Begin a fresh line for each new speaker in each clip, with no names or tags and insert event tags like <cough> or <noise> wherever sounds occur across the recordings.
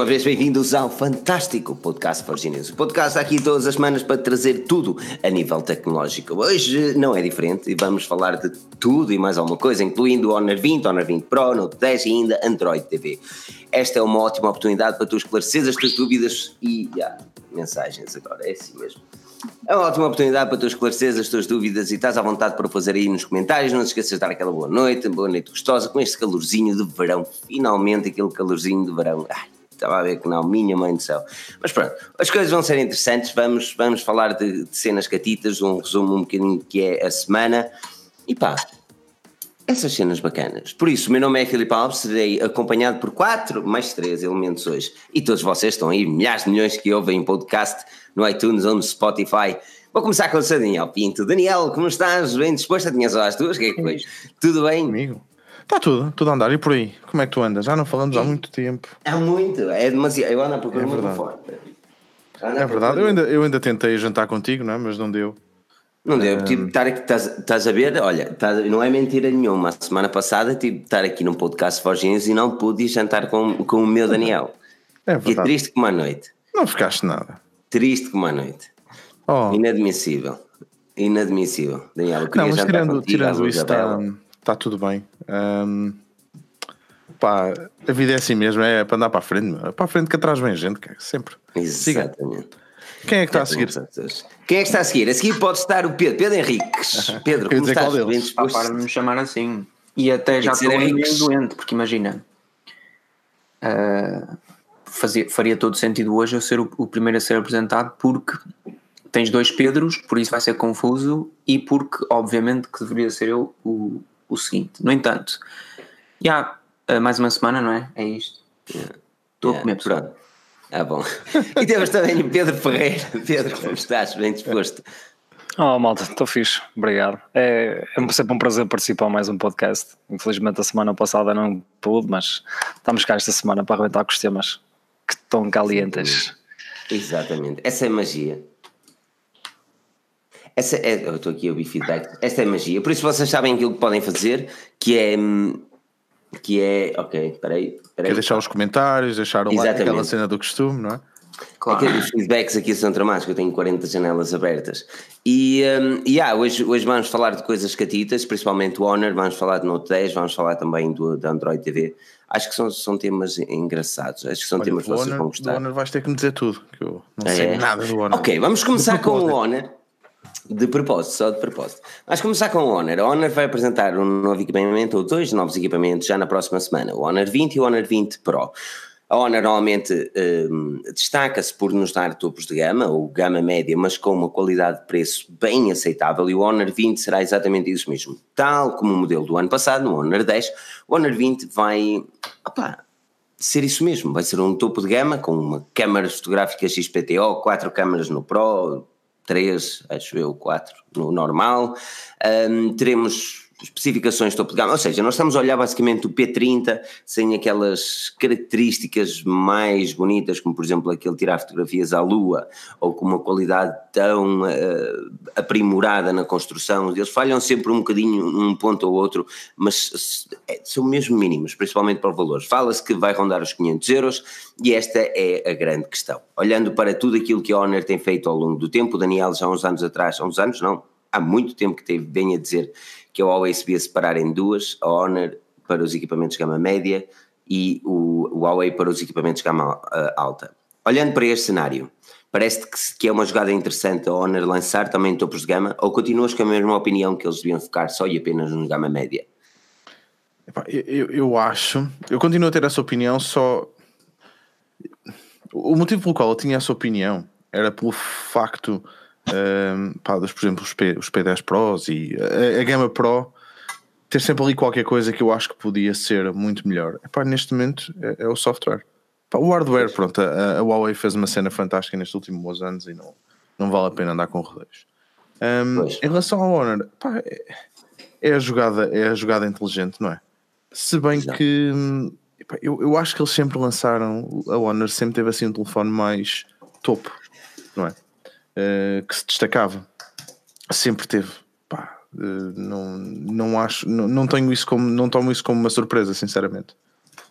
uma vez bem-vindos ao fantástico podcast Forginense. O podcast está aqui todas as semanas para trazer tudo a nível tecnológico. Hoje não é diferente e vamos falar de tudo e mais alguma coisa, incluindo o Honor 20, Honor 20 Pro, Note 10 e ainda Android TV. Esta é uma ótima oportunidade para tu esclareceres as tuas dúvidas e mensagens agora, é assim mesmo. É uma ótima oportunidade para tu esclareceres as tuas dúvidas e estás à vontade para fazer aí nos comentários. Não te esqueças de dar aquela boa noite, boa noite gostosa, com este calorzinho de verão. Finalmente, aquele calorzinho de verão. Ai, estava a ver que não, minha mãe do céu. Mas pronto, as coisas vão ser interessantes. Vamos, vamos falar de, de cenas catitas, um resumo um bocadinho que é a semana. E pá, essas cenas bacanas. Por isso, o meu nome é Filipe Alves, serei acompanhado por quatro, mais três elementos hoje. E todos vocês estão aí, milhares de milhões que ouvem podcast no iTunes ou no Spotify. Vou começar com o seu Daniel Pinto. Daniel, como estás? Bem disposto? Tinhas às duas? O que é que foi? Tudo bem?
Comigo? Está tudo, tudo a andar. E por aí? Como é que tu andas? Já não falamos há muito tempo.
Há muito, é demasiado. Eu ando a procurar é muito forte.
É verdade, eu ainda, eu ainda tentei jantar contigo, não é? mas não deu.
Não deu, tipo, estar aqui, estás, estás a ver, olha, estás, não é mentira nenhuma. A semana passada tive de estar aqui num podcast Forginhos e não pude jantar com, com o meu Daniel. É verdade. Que triste como a noite.
Não ficaste nada.
Triste como a noite. Oh. Inadmissível. Inadmissível. Daniel, eu queria
não,
mas
tirando,
contigo,
tirando isso, está, está tudo bem. Um, pá, a vida é assim mesmo, é para andar para a frente. É para a frente que atrás vem gente, sempre.
Exatamente.
Siga. Quem é que está a seguir?
Quem é que está a seguir? A seguir pode estar o Pedro, Pedro Henriques. <laughs> Pedro, como estás? Bem
disposto? para de me chamar assim. E até já estou meio doente, porque imagina, uh, fazia, faria todo sentido hoje eu ser o, o, primeiro a ser apresentado, porque tens dois Pedros, por isso vai ser confuso, e porque, obviamente, que deveria ser eu o, o seguinte. No entanto, já uh, mais uma semana, não é? É isto. Estou yeah. a comer, pessoal.
Ah, bom. <laughs> E temos também o Pedro Ferreira. <laughs> Pedro, como estás? Bem disposto?
Oh, malta, estou fixe, obrigado. É, é sempre um prazer participar mais um podcast. Infelizmente a semana passada não pude, mas estamos cá esta semana para arrebentar com os temas que estão calientes.
Exatamente, essa é magia. Essa é, eu estou aqui a ouvir feedback. Essa é magia. Por isso vocês sabem aquilo que podem fazer, que é hum, que é. Ok, peraí. peraí.
Quer deixar os comentários, deixar o like, aquela cena do costume, não é?
Claro. Aqueles feedbacks aqui são tramados, que eu tenho 40 janelas abertas. E, um, yeah, hoje, hoje vamos falar de coisas catitas, principalmente o Honor, vamos falar de Note 10, vamos falar também do, da Android TV. Acho que são, são temas engraçados, acho que são Olha, temas que vocês
Honor,
vão gostar.
O Honor vais ter que me dizer tudo, que eu não é. sei nada do Honor.
Ok, vamos começar com o Honor. De propósito, só de propósito. Vamos começar com o Honor. O Honor vai apresentar um novo equipamento, ou dois novos equipamentos, já na próxima semana: o Honor 20 e o Honor 20 Pro. A Honor normalmente um, destaca-se por nos dar topos de gama, ou gama média, mas com uma qualidade de preço bem aceitável, e o Honor 20 será exatamente isso mesmo. Tal como o modelo do ano passado, no Honor 10, o Honor 20 vai opa, ser isso mesmo, vai ser um topo de gama com uma câmara fotográfica XPTO, quatro câmaras no Pro, três, acho eu, quatro no normal. Um, teremos especificações topo de gama, ou seja, nós estamos a olhar basicamente o P30 sem aquelas características mais bonitas, como por exemplo aquele tirar fotografias à lua, ou com uma qualidade tão uh, aprimorada na construção, eles falham sempre um bocadinho um ponto ou outro, mas é, são mesmo mínimos, principalmente para valores. Fala-se que vai rondar os 500 euros e esta é a grande questão. Olhando para tudo aquilo que a Honor tem feito ao longo do tempo, o Daniel já há uns anos atrás, há uns anos não, há muito tempo que teve bem a dizer que a Huawei se devia separar em duas, a Honor para os equipamentos de gama média e o, o Huawei para os equipamentos de gama uh, alta. Olhando para este cenário, parece-te que, que, é uma jogada interessante a Honor lançar também topos de gama ou continuas com a mesma opinião que eles deviam focar só e apenas no gama média?
Eu, eu acho, eu continuo a ter essa opinião, só o motivo pelo qual eu tinha essa opinião era pelo facto um, pá, dos, por exemplo, os, P, os P10 Pros e a, a Gama Pro ter sempre ali qualquer coisa que eu acho que podia ser muito melhor. Epá, neste momento é, é o software. Epá, o hardware, pronto, a, a, Huawei fez uma cena fantástica nestes últimos anos e não, não vale a pena andar com rodeios. Um, em relação ao Honor, é, é, a jogada, é a jogada inteligente, não é? Se bem Exato. que epá, eu, eu acho que eles sempre lançaram, a Honor sempre teve assim um telefone mais topo, não é? Uh, que se destacava. Sempre teve. Pá, uh, não, não acho, não, não tenho isso como, não tomo isso como uma surpresa, sinceramente.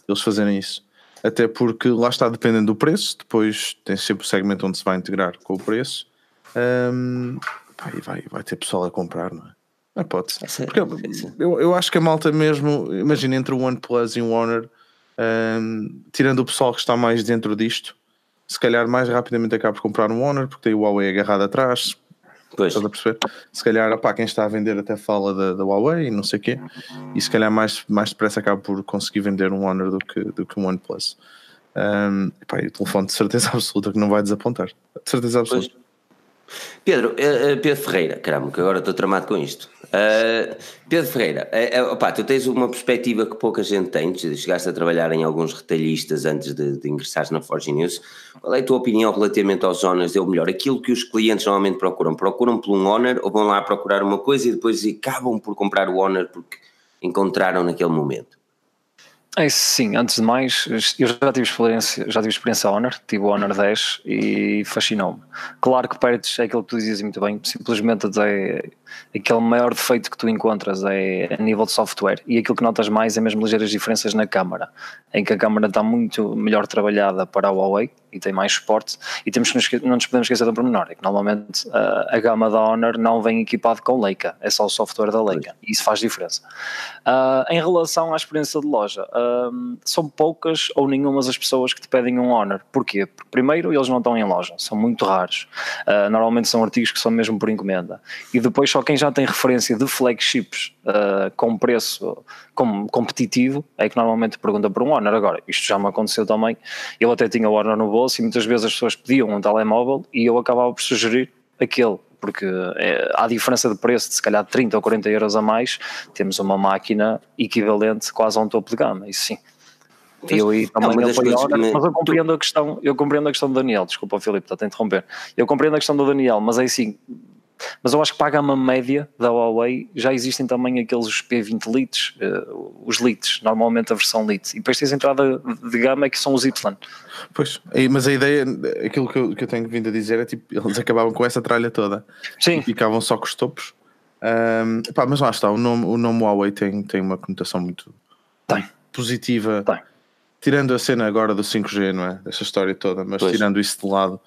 Eles fazerem isso. até porque lá está dependendo do preço, depois tem sempre o segmento onde se vai integrar com o preço, um, pá, e vai, vai ter pessoal a comprar, não é? Não pode ser. Porque eu, eu acho que a malta mesmo, imagina entre o OnePlus e o Honor, um, tirando o pessoal que está mais dentro disto, se calhar mais rapidamente acaba por comprar um Honor, porque tem o Huawei agarrado atrás. Pois. Estás a perceber? Se calhar, opá, quem está a vender até fala da, da Huawei e não sei o quê, e se calhar mais, mais depressa acaba por conseguir vender um Honor do que, do que um OnePlus. Um, epá, e o telefone de certeza <laughs> absoluta que não vai desapontar. De certeza absoluta. Pois.
Pedro, uh, Pedro Ferreira, caramba, que agora estou tramado com isto. Uh, Pedro Ferreira, uh, opa, tu tens uma perspectiva que pouca gente tem, chegaste a trabalhar em alguns retalhistas antes de, de ingressares na Forge News. Qual é a tua opinião relativamente aos honors? Ou melhor, aquilo que os clientes normalmente procuram? Procuram por um honor ou vão lá procurar uma coisa e depois acabam por comprar o honor porque encontraram naquele momento?
É sim, antes de mais, eu já tive experiência, já tive experiência Honor, tive o Honor 10 e fascinou-me. Claro que perdes, é aquilo que tu dizias muito bem, simplesmente é aquele maior defeito que tu encontras é a nível de software. E aquilo que notas mais é mesmo ligeiras diferenças na câmara, em que a câmara está muito melhor trabalhada para a Huawei e tem mais suporte. E temos que não nos podemos esquecer de um pormenor, é que normalmente a, a gama da Honor não vem equipado com Leica, é só o software da Leica. E isso faz diferença. Uh, em relação à experiência de loja, uh, são poucas ou nenhumas as pessoas que te pedem um Honor, porquê? Porque primeiro eles não estão em loja, são muito raros, uh, normalmente são artigos que são mesmo por encomenda. E depois só quem já tem referência de flagships uh, com preço com, competitivo é que normalmente pergunta por um Honor. Agora, isto já me aconteceu também. Eu até tinha o Honor no bolso e muitas vezes as pessoas pediam um telemóvel e eu acabava por sugerir aquele porque é, há diferença de preço de se calhar 30 ou 40 euros a mais, temos uma máquina equivalente quase a um topo de gama, isso sim. E eu aí também não apoio a mas eu compreendo a questão, eu compreendo a questão do Daniel, desculpa Filipe, está a interromper. Eu compreendo a questão do Daniel, mas é assim, mas eu acho que para a gama média da Huawei já existem também aqueles P20 Lite, uh, os Lite, normalmente a versão Lite. E depois tens a entrada de gama que são os Y.
Pois, mas a ideia, aquilo que eu, que eu tenho vindo a dizer é tipo, eles acabavam com essa tralha toda. Sim. E ficavam só com os topos. Um, pá, mas lá está, o nome, o nome Huawei tem, tem uma conotação muito tem. positiva. Tem. Tirando a cena agora do 5G, não é? Dessa história toda, mas pois. tirando isso de lado,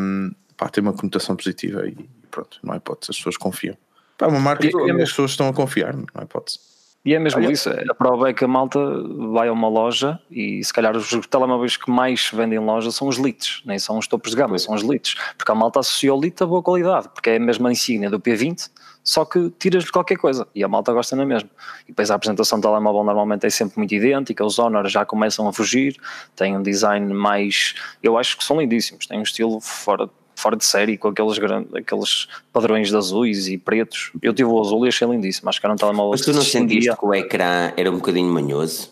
um, pá, tem uma conotação positiva e pronto, não há hipótese, as pessoas confiam. Pá, uma marca e, que é as pessoas estão a confiar, não há hipótese.
E é mesmo Olha. isso, a prova é que a malta vai a uma loja e se calhar os telemóveis que mais vendem em loja são os lites, nem são os topos de gama, são os lites, porque a malta associou o lite a boa qualidade, porque é a mesma insígnia do P20, só que tiras de qualquer coisa e a malta gosta na mesma. E depois a apresentação do telemóvel normalmente é sempre muito idêntica, os Honor já começam a fugir, têm um design mais, eu acho que são lindíssimos, têm um estilo fora fora de série, com aqueles, grandes, aqueles padrões de azuis e pretos. Eu tive o azul e achei lindíssimo. Acho que era um telemóvel
Mas tu não sentiste que o ecrã era um bocadinho manhoso?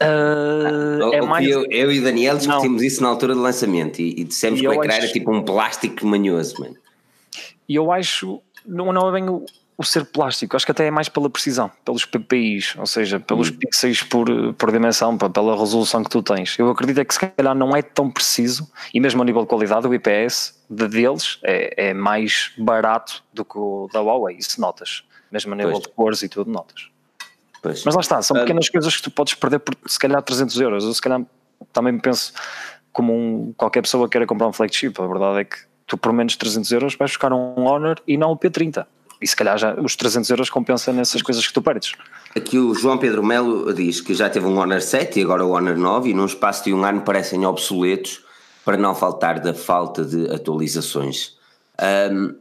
Uh,
é mais... eu, eu, e o Daniel discutimos não. isso na altura do lançamento e, e dissemos e que o ecrã acho... era tipo um plástico manhoso, mano.
E eu acho, não, não é bem o, o ser plástico, acho que até é mais pela precisão, pelos PPIs, ou seja, pelos hum. pixels por, por dimensão, pela resolução que tu tens. Eu acredito é que se calhar não é tão preciso, e mesmo a nível de qualidade, o IPS de deles é, é mais barato do que o da Huawei, isso notas. Mesmo a nível pois. de cores e tudo, notas. Pois. Mas lá está, são pequenas um... coisas que tu podes perder por se calhar 300 euros. Eu se calhar também penso como um, qualquer pessoa queira comprar um flagship. A verdade é que tu por menos 300 euros vais buscar um Honor e não o P30 e se calhar já os 300 euros compensa nessas coisas que tu perdes.
Aqui o João Pedro Melo diz que já teve um Honor 7 e agora o Honor 9 e num espaço de um ano parecem obsoletos para não faltar da falta de atualizações. Um,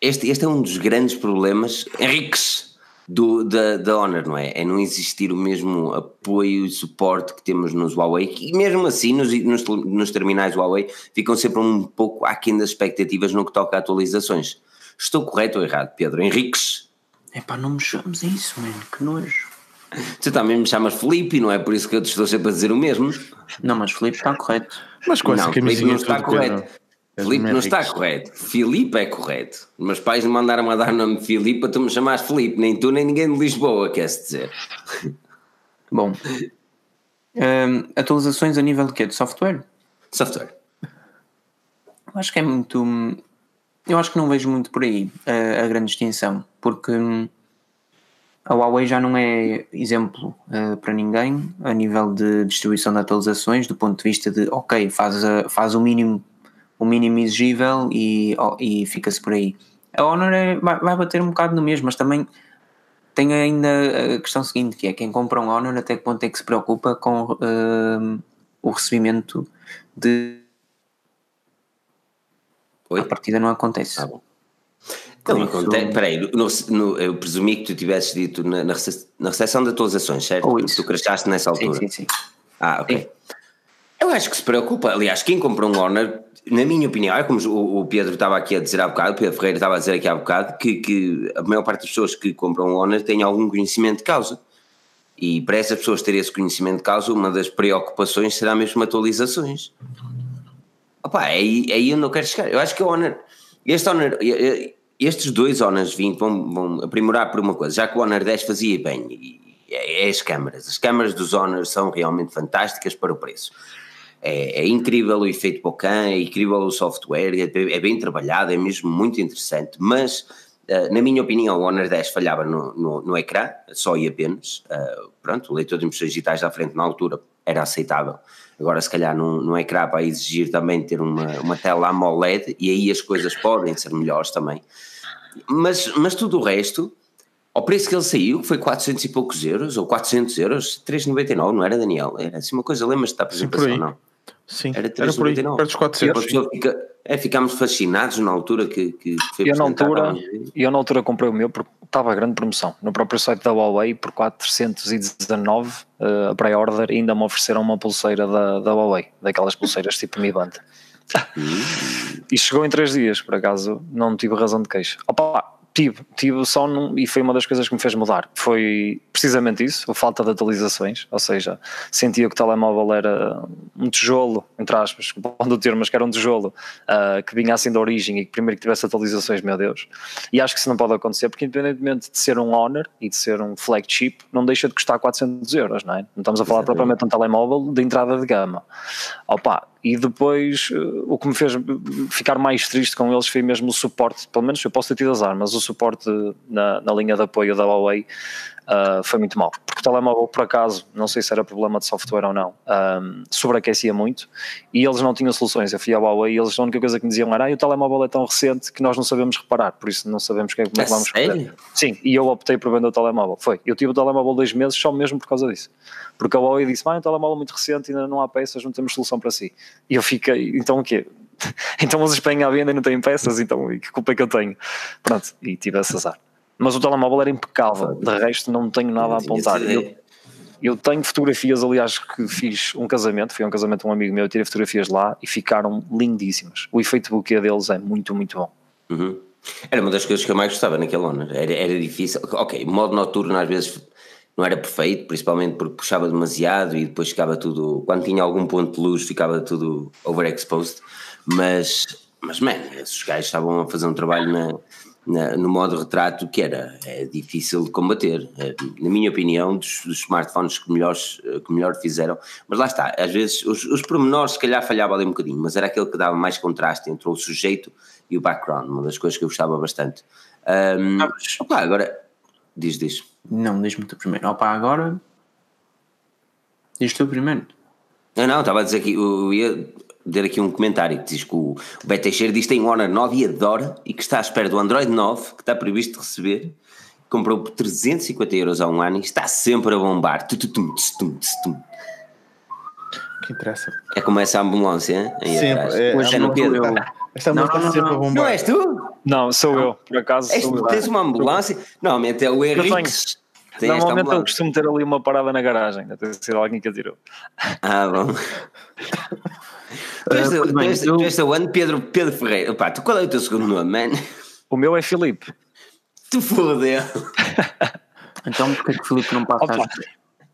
este, este é um dos grandes problemas, Henriques, do, da, da Honor, não é? É não existir o mesmo apoio e suporte que temos nos Huawei, e mesmo assim nos, nos, nos terminais Huawei ficam sempre um pouco aquém das expectativas no que toca a atualizações. Estou correto ou errado, Pedro? Henriques?
É pá, não me chames isso, mano, que nojo.
Tu também me chamas Felipe, não é por isso que eu te estou sempre a dizer o mesmo.
Não, mas Felipe está correto.
Mas com essa
não, Felipe não está correto. Filipe não está correto. Filipe é correto. Meus pais me mandaram a dar o nome de Filipe para tu me chamares Filipe. Nem tu, nem ninguém de Lisboa, quer-se dizer. <laughs>
Bom. Um, atualizações a nível de quê? De software?
Software.
Acho que é muito eu acho que não vejo muito por aí a, a grande distinção, porque hum, a Huawei já não é exemplo uh, para ninguém a nível de distribuição de atualizações, do ponto de vista de, ok, faz, a, faz o mínimo o mínimo exigível e, oh, e fica-se por aí. A Honor é, vai, vai bater um bocado no mesmo, mas também tem ainda a questão seguinte, que é quem compra um Honor até que ponto é que se preocupa com uh, o recebimento de... Oi? A partida não acontece. Ah,
não, isso... acontece. Peraí, no, no, eu presumi que tu tivesses dito na, na, na recepção de atualizações, certo? Oh, tu, tu crescaste nessa altura.
Sim, sim, sim.
Ah, ok. Sim. Eu acho que se preocupa. Aliás, quem compra um Honor, na minha opinião, é como o, Pedro estava aqui a dizer há bocado, o Pedro Ferreira estava a dizer aqui há bocado, que, que a maior parte das pessoas que compram um Honor têm algum conhecimento de causa. E para essas pessoas terem esse conhecimento de causa, uma das preocupações será mesmo atualizações. Opa, é aí, é aí onde eu quero chegar. Eu acho que o Honor, este Honor, estes dois Honors 20 vão, vão aprimorar por uma coisa, já que o Honor 10 fazia bem, é, é as câmaras. As câmaras dos Honors são realmente fantásticas para o preço. É, é, incrível o efeito Bocan, é incrível o software, é, é, bem trabalhado, é mesmo muito interessante, mas uh, na minha opinião o Honor 10 falhava no, no, no ecrã, só e apenas, uh, pronto, o leitor de impressões digitais da frente na altura era aceitável, agora se calhar no, ecrã para exigir também ter uma, uma tela AMOLED e aí as coisas podem ser melhores também, mas, mas tudo o resto... Ao preço que ele saiu, foi 400 e poucos euros, ou 400 euros, 3,99, não era, Daniel? Era assim uma coisa, lembras-te da apresentação, não?
Sim, era, era por aí, perto dos 400.
Fica, é, ficámos fascinados na altura que, que foi
eu na altura Eu na altura comprei o meu porque estava a grande promoção. No próprio site da Huawei, por 419 uh, a pré-order, ainda me ofereceram uma pulseira da, da Huawei, daquelas pulseiras tipo Mi Band. <laughs> Hum. E chegou em 3 dias, por acaso não tive razão de queixa. Opa, Tive, tive só num, e foi uma das coisas que me fez mudar. Foi precisamente isso, a falta de atualizações, ou seja, sentia que o telemóvel era um tijolo, entre aspas, pondo <laughs> o termo, mas que era um tijolo uh, que vinha assim da origem e que primeiro que tivesse atualizações, meu Deus. E acho que isso não pode acontecer, porque independentemente de ser um Honor e de ser um flagship, não deixa de custar 400 euros, não é? Não estamos a falar Exatamente. propriamente de um telemóvel de entrada de gama. Opa, e depois o que me fez ficar mais triste com eles foi mesmo o suporte, pelo menos eu posso ter tido azar, mas o suporte na, na linha de apoio da Huawei uh, foi muito mau. Porque o telemóvel, por acaso, não sei se era problema de software ou não, um, sobreaquecia muito e eles não tinham soluções. Eu fui à Huawei e eles a única coisa que me diziam era: ah, o telemóvel é tão recente que nós não sabemos reparar, por isso não sabemos como é que é vamos fazer. Sim, e eu optei por vender o telemóvel. Foi. Eu tive o telemóvel dois meses só mesmo por causa disso. Porque a Huawei disse: ah, é um telemóvel muito recente, ainda não há peças, não temos solução para si. E eu fiquei, então o quê? <laughs> então os Espanha à venda e não têm peças, então que culpa é que eu tenho? Pronto, e tive esse azar. Mas o telemóvel era impecável, de resto não tenho nada a apontar. Eu, eu tenho fotografias, aliás, que fiz um casamento, foi um casamento de um amigo meu, tirei fotografias lá e ficaram lindíssimas. O efeito bokeh deles é muito, muito bom.
Uhum. Era uma das coisas que eu mais gostava naquele Honor. Era, era difícil. Ok, modo noturno às vezes não era perfeito, principalmente porque puxava demasiado e depois ficava tudo. Quando tinha algum ponto de luz, ficava tudo overexposed. Mas, mas man, esses gajos estavam a fazer um trabalho na na, no modo retrato que era é difícil de combater. É, na minha opinião, dos, dos, smartphones que melhor, que melhor fizeram, mas lá está, às vezes os, os pormenores se calhar falhava ali um bocadinho, mas era aquele que dava mais contraste entre o sujeito e o background, uma das coisas que eu gostava bastante. Um, opa, agora, diz, diz.
Não, diz-me tu primeiro. Opa, agora. Diz tu primeiro.
Não, não, estava a dizer que eu ia ler aqui um comentário que diz que o, o Beto Teixeira diz que tem um Honor 9 e adora e que está à espera do Android 9 que está previsto receber. Comprou por 350 euros há um ano e está sempre a bombar. Tum, tum, tum, tum,
Que interessa.
É como essa ambulância, hein?
Sempre. É,
Hoje é no Pedro. Eu.
Esta não, não, sempre a bombar.
Não és tu?
Não, sou eu, por acaso.
És,
sou
tens
eu.
uma ambulância? Normalmente é o Henrique.
Tem Normalmente eu costumo ter ali uma parada na garagem, até ser alguém que a tirou.
Ah, bom. <laughs> Tu és, uh, bem, tu, és, eu... Pedro, Pedro Ferreira. Pá, tu, qual é o teu segundo nome, man?
O meu é Filipe.
Tu fodeu. <laughs>
então porquê que o Filipe não passa Opa,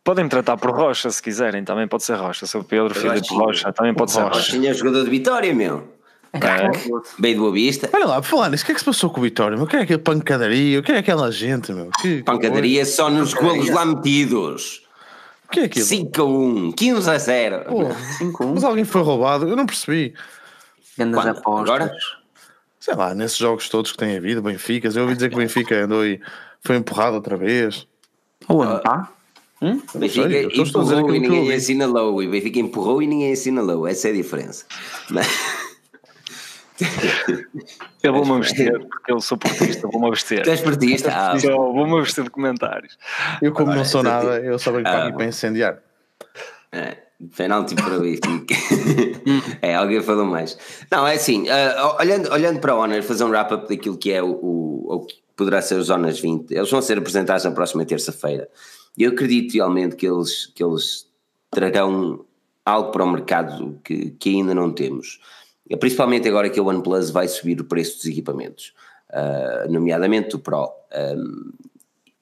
Podem-me tratar por Rocha se quiserem, também pode ser Rocha. Sou Pedro, Filipe Rocha, também pode ser Rocha.
Tinha jogador de Vitória, meu. É. Bem de boa vista.
Olha lá, falar nisso, o que é que se passou com o Vitória? O que é aquele pancadaria? O que é aquela gente, meu? Que,
pancadaria que só nos golos lá metidos.
O que é aquilo?
5 a 1, 15 a 0. Pô,
5 a 1. Mas alguém foi roubado, eu não percebi.
Grandes apostas. Agora?
Sei lá, nesses jogos todos que têm havido, Benfica, eu ouvi dizer que o Benfica andou e foi empurrado outra vez.
Ou ano pá? Hum?
O Benfica
sei,
empurrou e ninguém
ouvi.
assina low. E o Benfica empurrou e ninguém assina low. Essa é a diferença. Mas- <laughs>
Eu vou-me abster, porque eu sou portista, vou-me abster.
Tu és partista? Ah,
vou-me abster de comentários.
Eu, como
Agora,
não sou
tu-
nada, eu só venho para
Ah,
aqui para incendiar.
É, penalti para o Benfica. <laughs> é, alguém falou mais. Não, é assim, ah, olhando, olhando para o Honor, fazer um wrap-up daquilo que é o, o, o que poderá ser os Honors 20, eles vão ser apresentados na próxima terça-feira. E eu acredito realmente que eles, que eles trarão algo para o mercado que, que ainda não temos. Principalmente agora que a OnePlus vai subir o preço dos equipamentos, ah, nomeadamente o Pro. Um,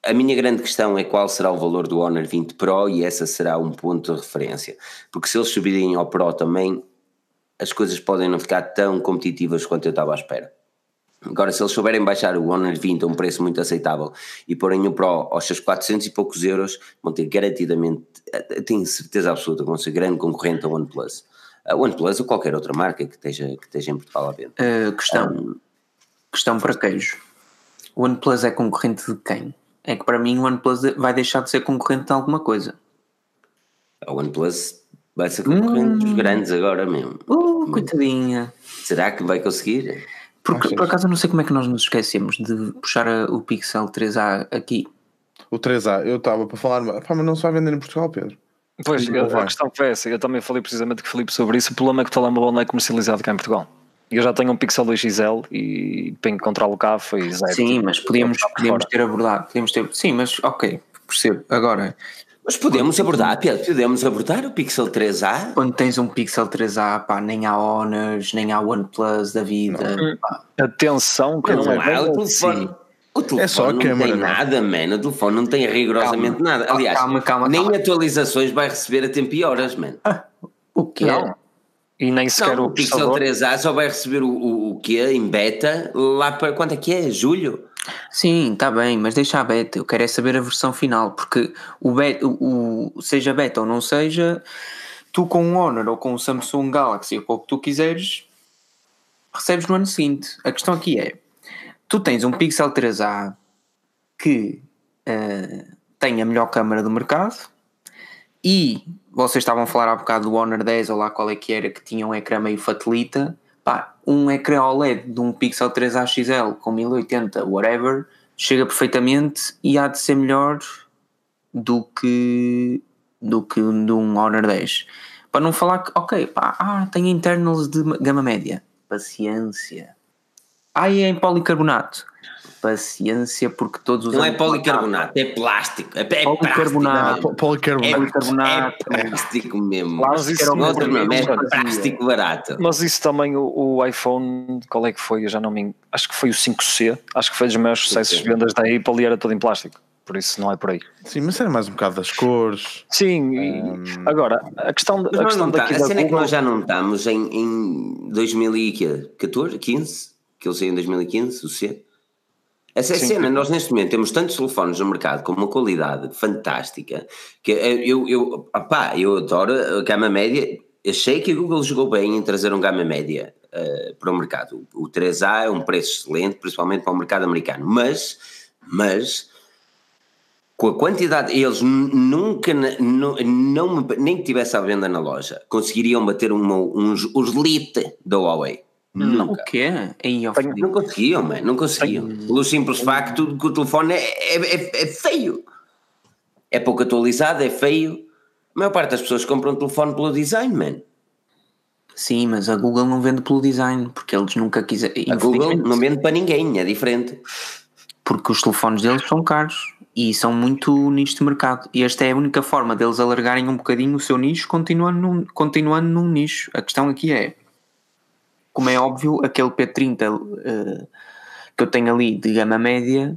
a minha grande questão é qual será o valor do Honor 20 Pro e essa será um ponto de referência. Porque se eles subirem ao Pro também, as coisas podem não ficar tão competitivas quanto eu estava à espera. Agora, se eles souberem baixar o Honor 20 a um preço muito aceitável e porem o Pro aos seus 400 e poucos euros, vão ter garantidamente, eh, tenho certeza absoluta, vão ser grande concorrente ao OnePlus. A OnePlus ou qualquer outra marca que esteja, que esteja em Portugal à venda.
Uh, questão. Questão para queijo. O OnePlus é concorrente de quem? É que para mim o OnePlus vai deixar de ser concorrente de alguma coisa.
A OnePlus vai ser concorrente dos grandes agora mesmo.
Uh, coitadinha.
Será que vai conseguir?
Porque, por acaso eu não sei como é que nós nos esquecemos de puxar a- o Pixel 3A aqui.
O 3A, eu estava para falar, pá, mas não se vai vender em Portugal, Pedro.
Pois,
Não
a, questão foi essa. Eu também falei precisamente com o Filipe sobre isso. O problema é que o telemóvel não é comercializado cá em Portugal. Eu já tenho um Pixel 2 XL e para encontrá-lo cá foi zero.
Sim, mas podíamos, podíamos ter abordado. Podíamos ter, sim, mas ok, percebo. Agora,
Mas podemos abordar, Pedro, podemos abordar o Pixel 3A?
quando tens um Pixel 3A, pá, nem há Honors, nem há OnePlus da vida. pá.
Atenção, que não,
Não
é
há,
bem
o telefone.
É só a
não
câmara,
tem
não é?
nada, man. O telefone não tem rigorosamente
Calma.
nada. Aliás,
Calma, calma,
nem atualizações vai receber a tempo e horas, man.
O que
Não. E nem sequer
Não,
o
o Pixel
processador.
3A só vai receber o, o, o quê? Em beta lá para quanto é que é? Julho?
Sim, está bem, mas deixa a beta. Eu quero é saber a versão final, porque o beta, o, o- seja beta ou não seja, tu com um Honor ou com um Samsung Galaxy ou com o que tu quiseres, recebes no ano seguinte. A questão aqui é: tu tens um Pixel 3A que eh, tem a melhor câmara do mercado e vocês estavam a falar há bocado do Honor 10 ou lá qual é que era que tinha um ecrã meio fatelita pá, um ecrã OLED de um Pixel 3A XL com 1080 whatever chega perfeitamente e há de ser melhor do que do que de um Honor 10 para não falar que ok pá, ah, tem internals de gama média. Paciência ah, e é em policarbonato paciência porque todos os
Não é policarbonato, é plástico. É, é
Policarbonato.
plástico.
Policarbonato.
É,
Policarbonato.
é plástico mesmo.
Mas isso
Não,
não
outro nome, é plástico barato.
Mas isso também o, o iPhone, qual é que foi? Eu já não me. Acho que foi o 5C. Acho que foi dos maiores sucessos de vendas da Apple e era todo em plástico. Por isso não é por aí.
Sim, mas era mais um bocado das cores.
Sim, e agora, a questão, a questão
não tá,
daqui
a
da
cena é que
Google,
nós já não estamos em, em 2014, 15, que ele saiu em 2015, o C. Essa é a cena, nós neste momento temos tantos telefones no mercado com uma qualidade fantástica que eu, eu, opá, eu adoro a gama média. Achei que a Google jogou bem em trazer um gama média eh, para o mercado. O, o 3A é um preço excelente, principalmente para o mercado americano, mas, mas com a quantidade, eles nunca, não, não nem que tivesse à venda na loja, conseguiriam bater uma, uns, os Lite da Huawei.
O
Nunca.
quê? Aí,
Não conseguiam, man, não conseguiam. Pelo simples facto de que o telefone é, é, é- é feio. É pouco atualizado, é feio. A maior parte das pessoas compram um telefone pelo design, man.
Sim, mas a Google não vende pelo design, porque eles nunca quiseram.
A Google não vende para ninguém, é diferente.
Porque os telefones deles são caros e são muito nicho de mercado. E esta é a única forma deles alargarem um bocadinho o seu nicho, continuando num, continuando num nicho. A questão aqui é, como é óbvio, aquele P30 eh, que eu tenho ali de gama média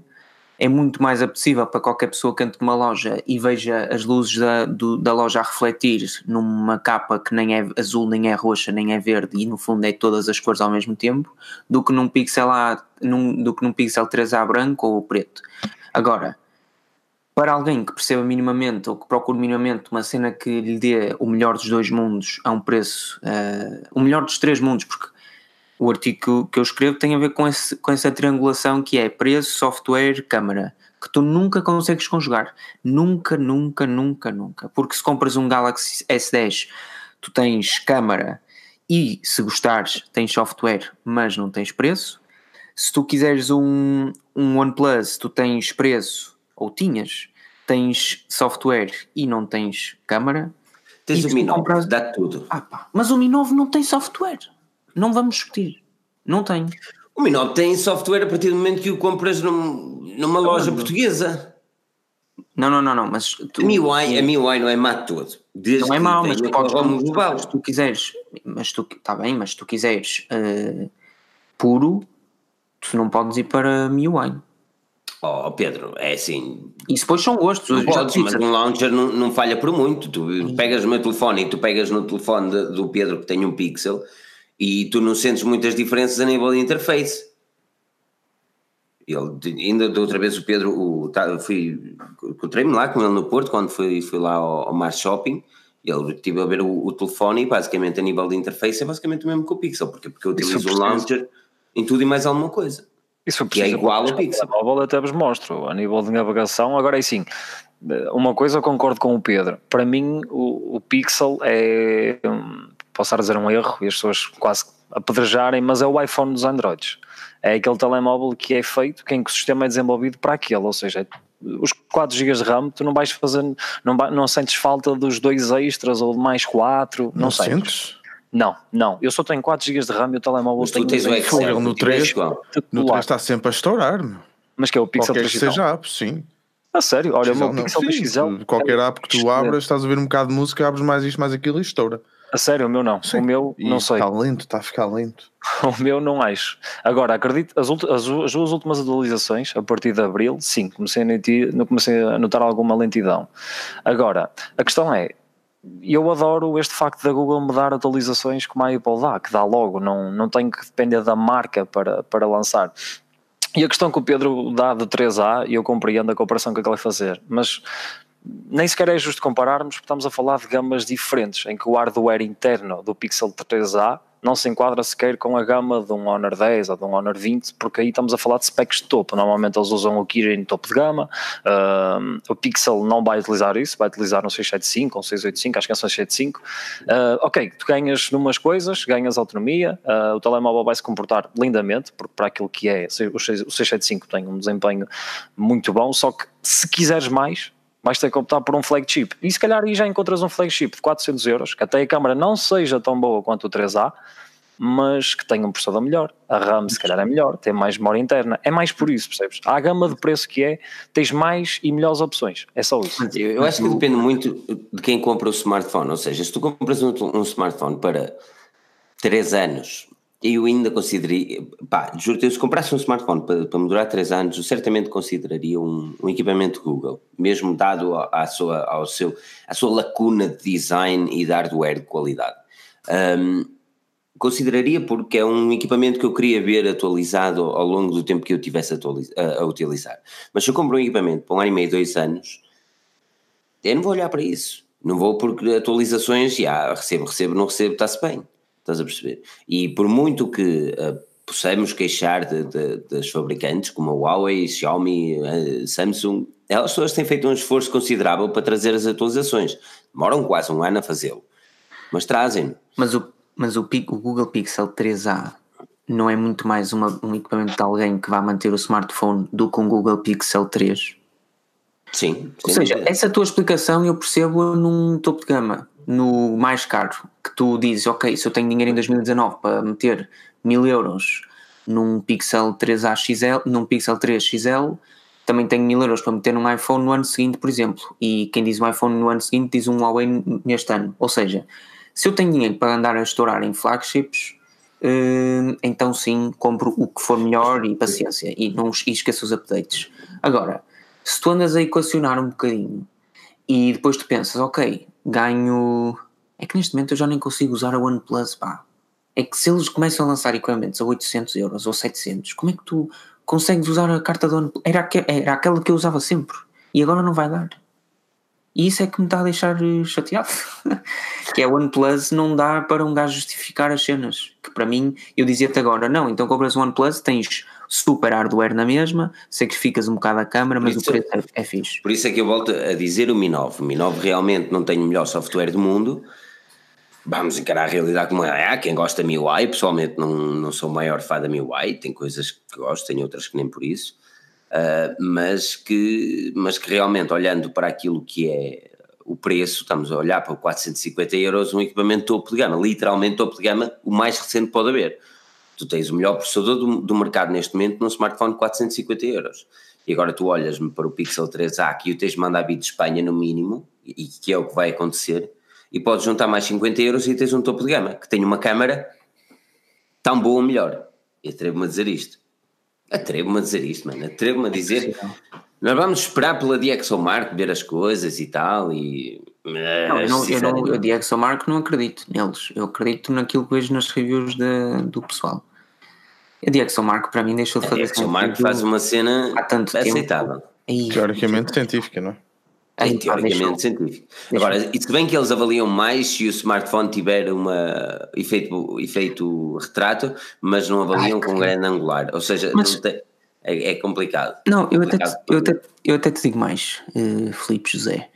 é muito mais apetecível para qualquer pessoa que entre numa loja e veja as luzes da, do- da loja a refletir numa capa que nem é azul, nem é roxa, nem é verde e no fundo é todas as cores ao mesmo tempo, do que num pixel A, num, do que num pixel 3A branco ou preto. Agora, para alguém que perceba minimamente ou que procure minimamente uma cena que lhe dê o melhor dos dois mundos a um preço, eh, o melhor dos três mundos, porque o artigo que eu- escrevo tem a ver com, esse, com essa triangulação que é preço, software, câmara. que tu nunca consegues conjugar. Nunca, nunca, nunca, nunca. Porque se compras um Galaxy S10, tu tens câmara e, se gostares, tens software, mas não tens preço. Se tu quiseres um, um OnePlus, tu tens preço, ou tinhas, tens software e não tens câmara.
Tens o Mi 9,
compras-
dá tudo.
Ah, mas o Mi 9 não tem software. Não vamos discutir. Não tem.
O Mi 9 tem software a partir do momento que o compras num- numa loja portuguesa.
Não, não, não, não. Mas tu,
A MIUI, a MIUI não é má de todo. Desde
não é mau, mas tu podes
como global.
se tu quiseres, mas tu está bem, mas se tu quiseres eh, puro, tu não podes ir para MIUI.
Oh, Pedro, é assim.
Isso depois são gostos. Já
podes, mas um launcher não, não falha por muito. Tu pegas no meu telefone e tu pegas no telefone de- do Pedro que tem um pixel e tu não sentes muitas diferenças a nível de interface. Ele, ainda da outra vez o Pedro, o, tá, fui, encontrei-me lá com ele no Porto quando fui, fui lá ao, ao Mar Shopping. e Ele estive a ver o, o telefone e basicamente a nível de interface é basicamente o mesmo que o Pixel, porque, porque eu utilizo o launcher em tudo e mais alguma coisa.
Isso
Que é igual ao Pixel.
móvel até vos mostro. A nível de navegação, agora é sim. Uma coisa eu concordo com o Pedro. Para mim, o, o Pixel é. hum, Posso estar a dizer um erro e as pessoas quase apedrejarem, mas é o iPhone dos Androids. É aquele telemóvel que é feito, que o sistema é desenvolvido para aquele, ou seja, os 4 GB de RAM, tu não vais fazer, não, vai- não sentes falta dos dois extras ou de mais 4, não,
Não
sei.
sentes?
Não, não. Eu só tenho 4 GB de RAM e o telemóvel
Mas
tem
tu tens o Excel,
no
tu tens
3.
igual.
No
espetacular.
3 está sempre a estourar, meu.
Mas que é o Pixel
Qualquer
3
que seja app, sim.
A sério, olha, o meu. Pixel
Sim,
3XL.
Qualquer app que tu abras, estás a ver um bocado de música, abres mais isto, mais aquilo e estoura.
A sério, o meu não.
Sim.
O meu,
E
não sei.
Está lento, está a ficar lento. <laughs>
O meu não acho. Agora, acredito, as, as, as duas últimas atualizações, a partir de abril, sim, comecei a, comecei a notar alguma lentidão. Agora, a questão é, eu adoro este facto da Google me dar atualizações como a Apple dá, que dá logo, não, não tenho que depender da marca para, para lançar. E a questão que o Pedro dá do 3A, e eu compreendo a comparação que ele vai fazer, mas nem sequer é justo compararmos, porque estamos a falar de gamas diferentes, em que o hardware interno do Pixel 3A não se enquadra sequer com a gama de um Honor 10 ou de um Honor 20, porque aí estamos a falar de specs de topo. Normalmente eles usam o Kirin topo de gama, ahm, o Pixel não vai utilizar isso, vai utilizar um 675 ou um 685, acho que é um 675. Ah, ok, tu ganhas numas coisas, ganhas autonomia, ah, o telemóvel vai se comportar lindamente, porque para aquilo que é, o 6- o 675 tem um desempenho muito bom, só que se quiseres mais, vais ter que optar por um flagship. E se calhar aí já encontras um flagship de 400 euros, que até a câmera não seja tão boa quanto o 3A, mas que tenha um processador melhor. A RAM se calhar é melhor, tem mais memória interna. É mais por isso, percebes? Há a gama de preço que é, tens mais e melhores opções. É só isso.
Eu eu acho que depende muito de quem compra o smartphone. Ou seja, se tu compras um, um smartphone para 3 anos, eu ainda consideraria. Pá, juro-te, se comprasse um smartphone para, para me durar 3 anos, eu certamente consideraria um, um equipamento Google, mesmo dado à sua, ao seu, à sua lacuna de design e de hardware de qualidade. Um, consideraria porque é um equipamento que eu queria ver atualizado ao longo do tempo que eu tivesse a, a utilizar. Mas se eu compro um equipamento para um ano e meio, dois anos, eu não vou olhar para isso. Não vou porque atualizações, já recebo, recebo, não recebo, está-se bem. Estás a perceber? E por muito que uh, possamos queixar de, de, das fabricantes, como a Huawei, Xiaomi, uh, Samsung, elas todas têm feito um esforço considerável para trazer as atualizações. Demoram quase um ano a fazê-lo. Mas trazem.
Mas o, mas o, o Google Pixel 3A não é muito mais uma- um equipamento de alguém que vai manter o smartphone do que um Google Pixel 3?
Sim.
Ou seja,
dúvida.
essa tua explicação eu percebo num topo de gama, no mais caro, que tu dizes, ok, se eu tenho dinheiro em 2019 para meter mil euros num Pixel 3A XL, num Pixel 3 XL, também tenho mil euros para meter num iPhone no ano seguinte, por exemplo. E quem diz um iPhone no ano seguinte diz um Huawei neste ano. Ou seja, se eu tenho dinheiro para andar a estourar em flagships, hum, então sim, compro o que for melhor e paciência. E não e esqueço os updates. Agora, se tu andas a equacionar um bocadinho e depois tu pensas, ok, ganho. É que neste momento eu já nem consigo usar a OnePlus, pá. É que se eles começam a lançar equipamentos a 800 euros ou 700, como é que tu consegues usar a carta da OnePlus? Era, era aquela que eu usava sempre e agora não vai dar. E isso é que me está a deixar eh, chateado. <laughs> que é o OnePlus não dá para um gajo justificar as cenas. Que para mim, eu dizia-te agora, não, então compras o OnePlus, tens super hardware na mesma, sacrificas um bocado a câmera, mas o
isso-
preço é, é fixe.
Por isso é que eu volto a dizer o Mi 9. O Mi 9 realmente não tem o melhor software do mundo. Vamos encarar a realidade como é. Há quem gosta da MIUI, pessoalmente não, não sou o maior fã da MIUI, tem coisas que gosto, tem outras que nem por isso. Ah, mas, que, mas que realmente, olhando para aquilo que é o preço, estamos a olhar para 450 euros, um equipamento topo de gama, literalmente topo de gama, o mais recente que pode haver. Tu tens o melhor processador do, do mercado neste momento num smartphone de 450 euros. E agora tu olhas-me para o Pixel 3A que o tens de mandar vir de Espanha no mínimo, e que é o que vai acontecer, e podes juntar mais 50 euros e tens um topo de gama, que tem uma câmara tão boa ou melhor. E atrevo-me a dizer isto. Atrevo-me a dizer isto, mano. Atrevo-me a dizer. Nós vamos esperar pela DxOMark ver as coisas e tal, e.
Não, eu, não, eu, não, eu ExoMark não acredito neles. Eu acredito naquilo que vejo nas reviews de- do pessoal. A de ExoMark para mim deixou de
a
fazer sentido
faz uma cena
há tanto tempo.
aceitável.
Aí,
Teoricamente científica, não é?
Sim, teoricamente científico. Agora, e se bem que eles avaliam mais se o smartphone tiver uma efeito, efeito retrato, mas não avaliam
Ai,
com
que-
grande angular. Ou seja,
Mas-
não tem- é, é complicado.
Não, eu até,
Complicado
te, eu, até, eu até te digo mais, eh, Filipe José.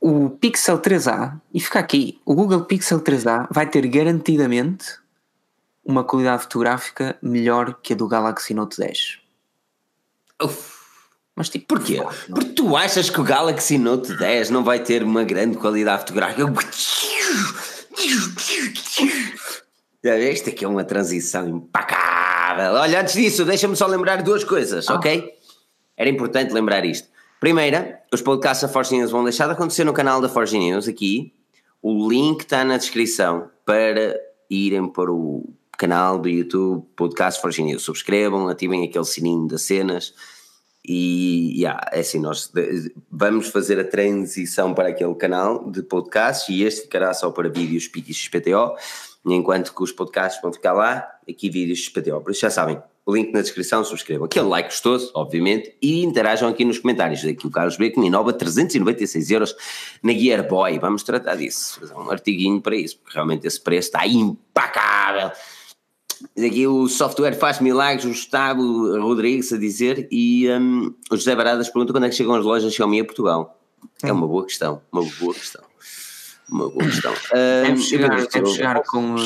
O Pixel 3A, e fica aqui, o Google Pixel 3A vai ter garantidamente uma qualidade fotográfica melhor que a do Galaxy Note 10.
Uf,
Mas tipo,
porquê? Porque tu achas que o Galaxy Note 10 não vai ter uma grande qualidade fotográfica? Viste? Aqui é uma transição impecável. Olha, antes disso, deixa-me só lembrar duas coisas, ok? Era importante lembrar isto. Primeira, os podcasts da Forge News vão deixar de acontecer no canal da Forge News aqui. O link está na descrição para irem para o canal do YouTube Podcast Forge News. Subscrevam, ativem aquele sininho das cenas e yeah, é assim, nós vamos fazer a transição para aquele canal de podcasts e este ficará só para vídeos PIX XPTO, enquanto que os podcasts vão ficar lá, aqui vídeos XPTO. Por isso já sabem, link na descrição, subscrevam. Aquele like gostoso, obviamente, e interajam aqui nos comentários. Aqui o Carlos B que me inova 396 euros na Gearboy. Vamos tratar disso, fazer um artiguinho para isso, porque realmente esse preço está impecável. Aqui o software faz milagres, o Gustavo Rodrigues a dizer, e hum, o José Baradas pergunta quando é que chegam as lojas Xiaomi a Portugal. É uma boa questão, uma boa questão. Uma boa questão. <coughs>
deve
Hum,
chegar, deve chegar com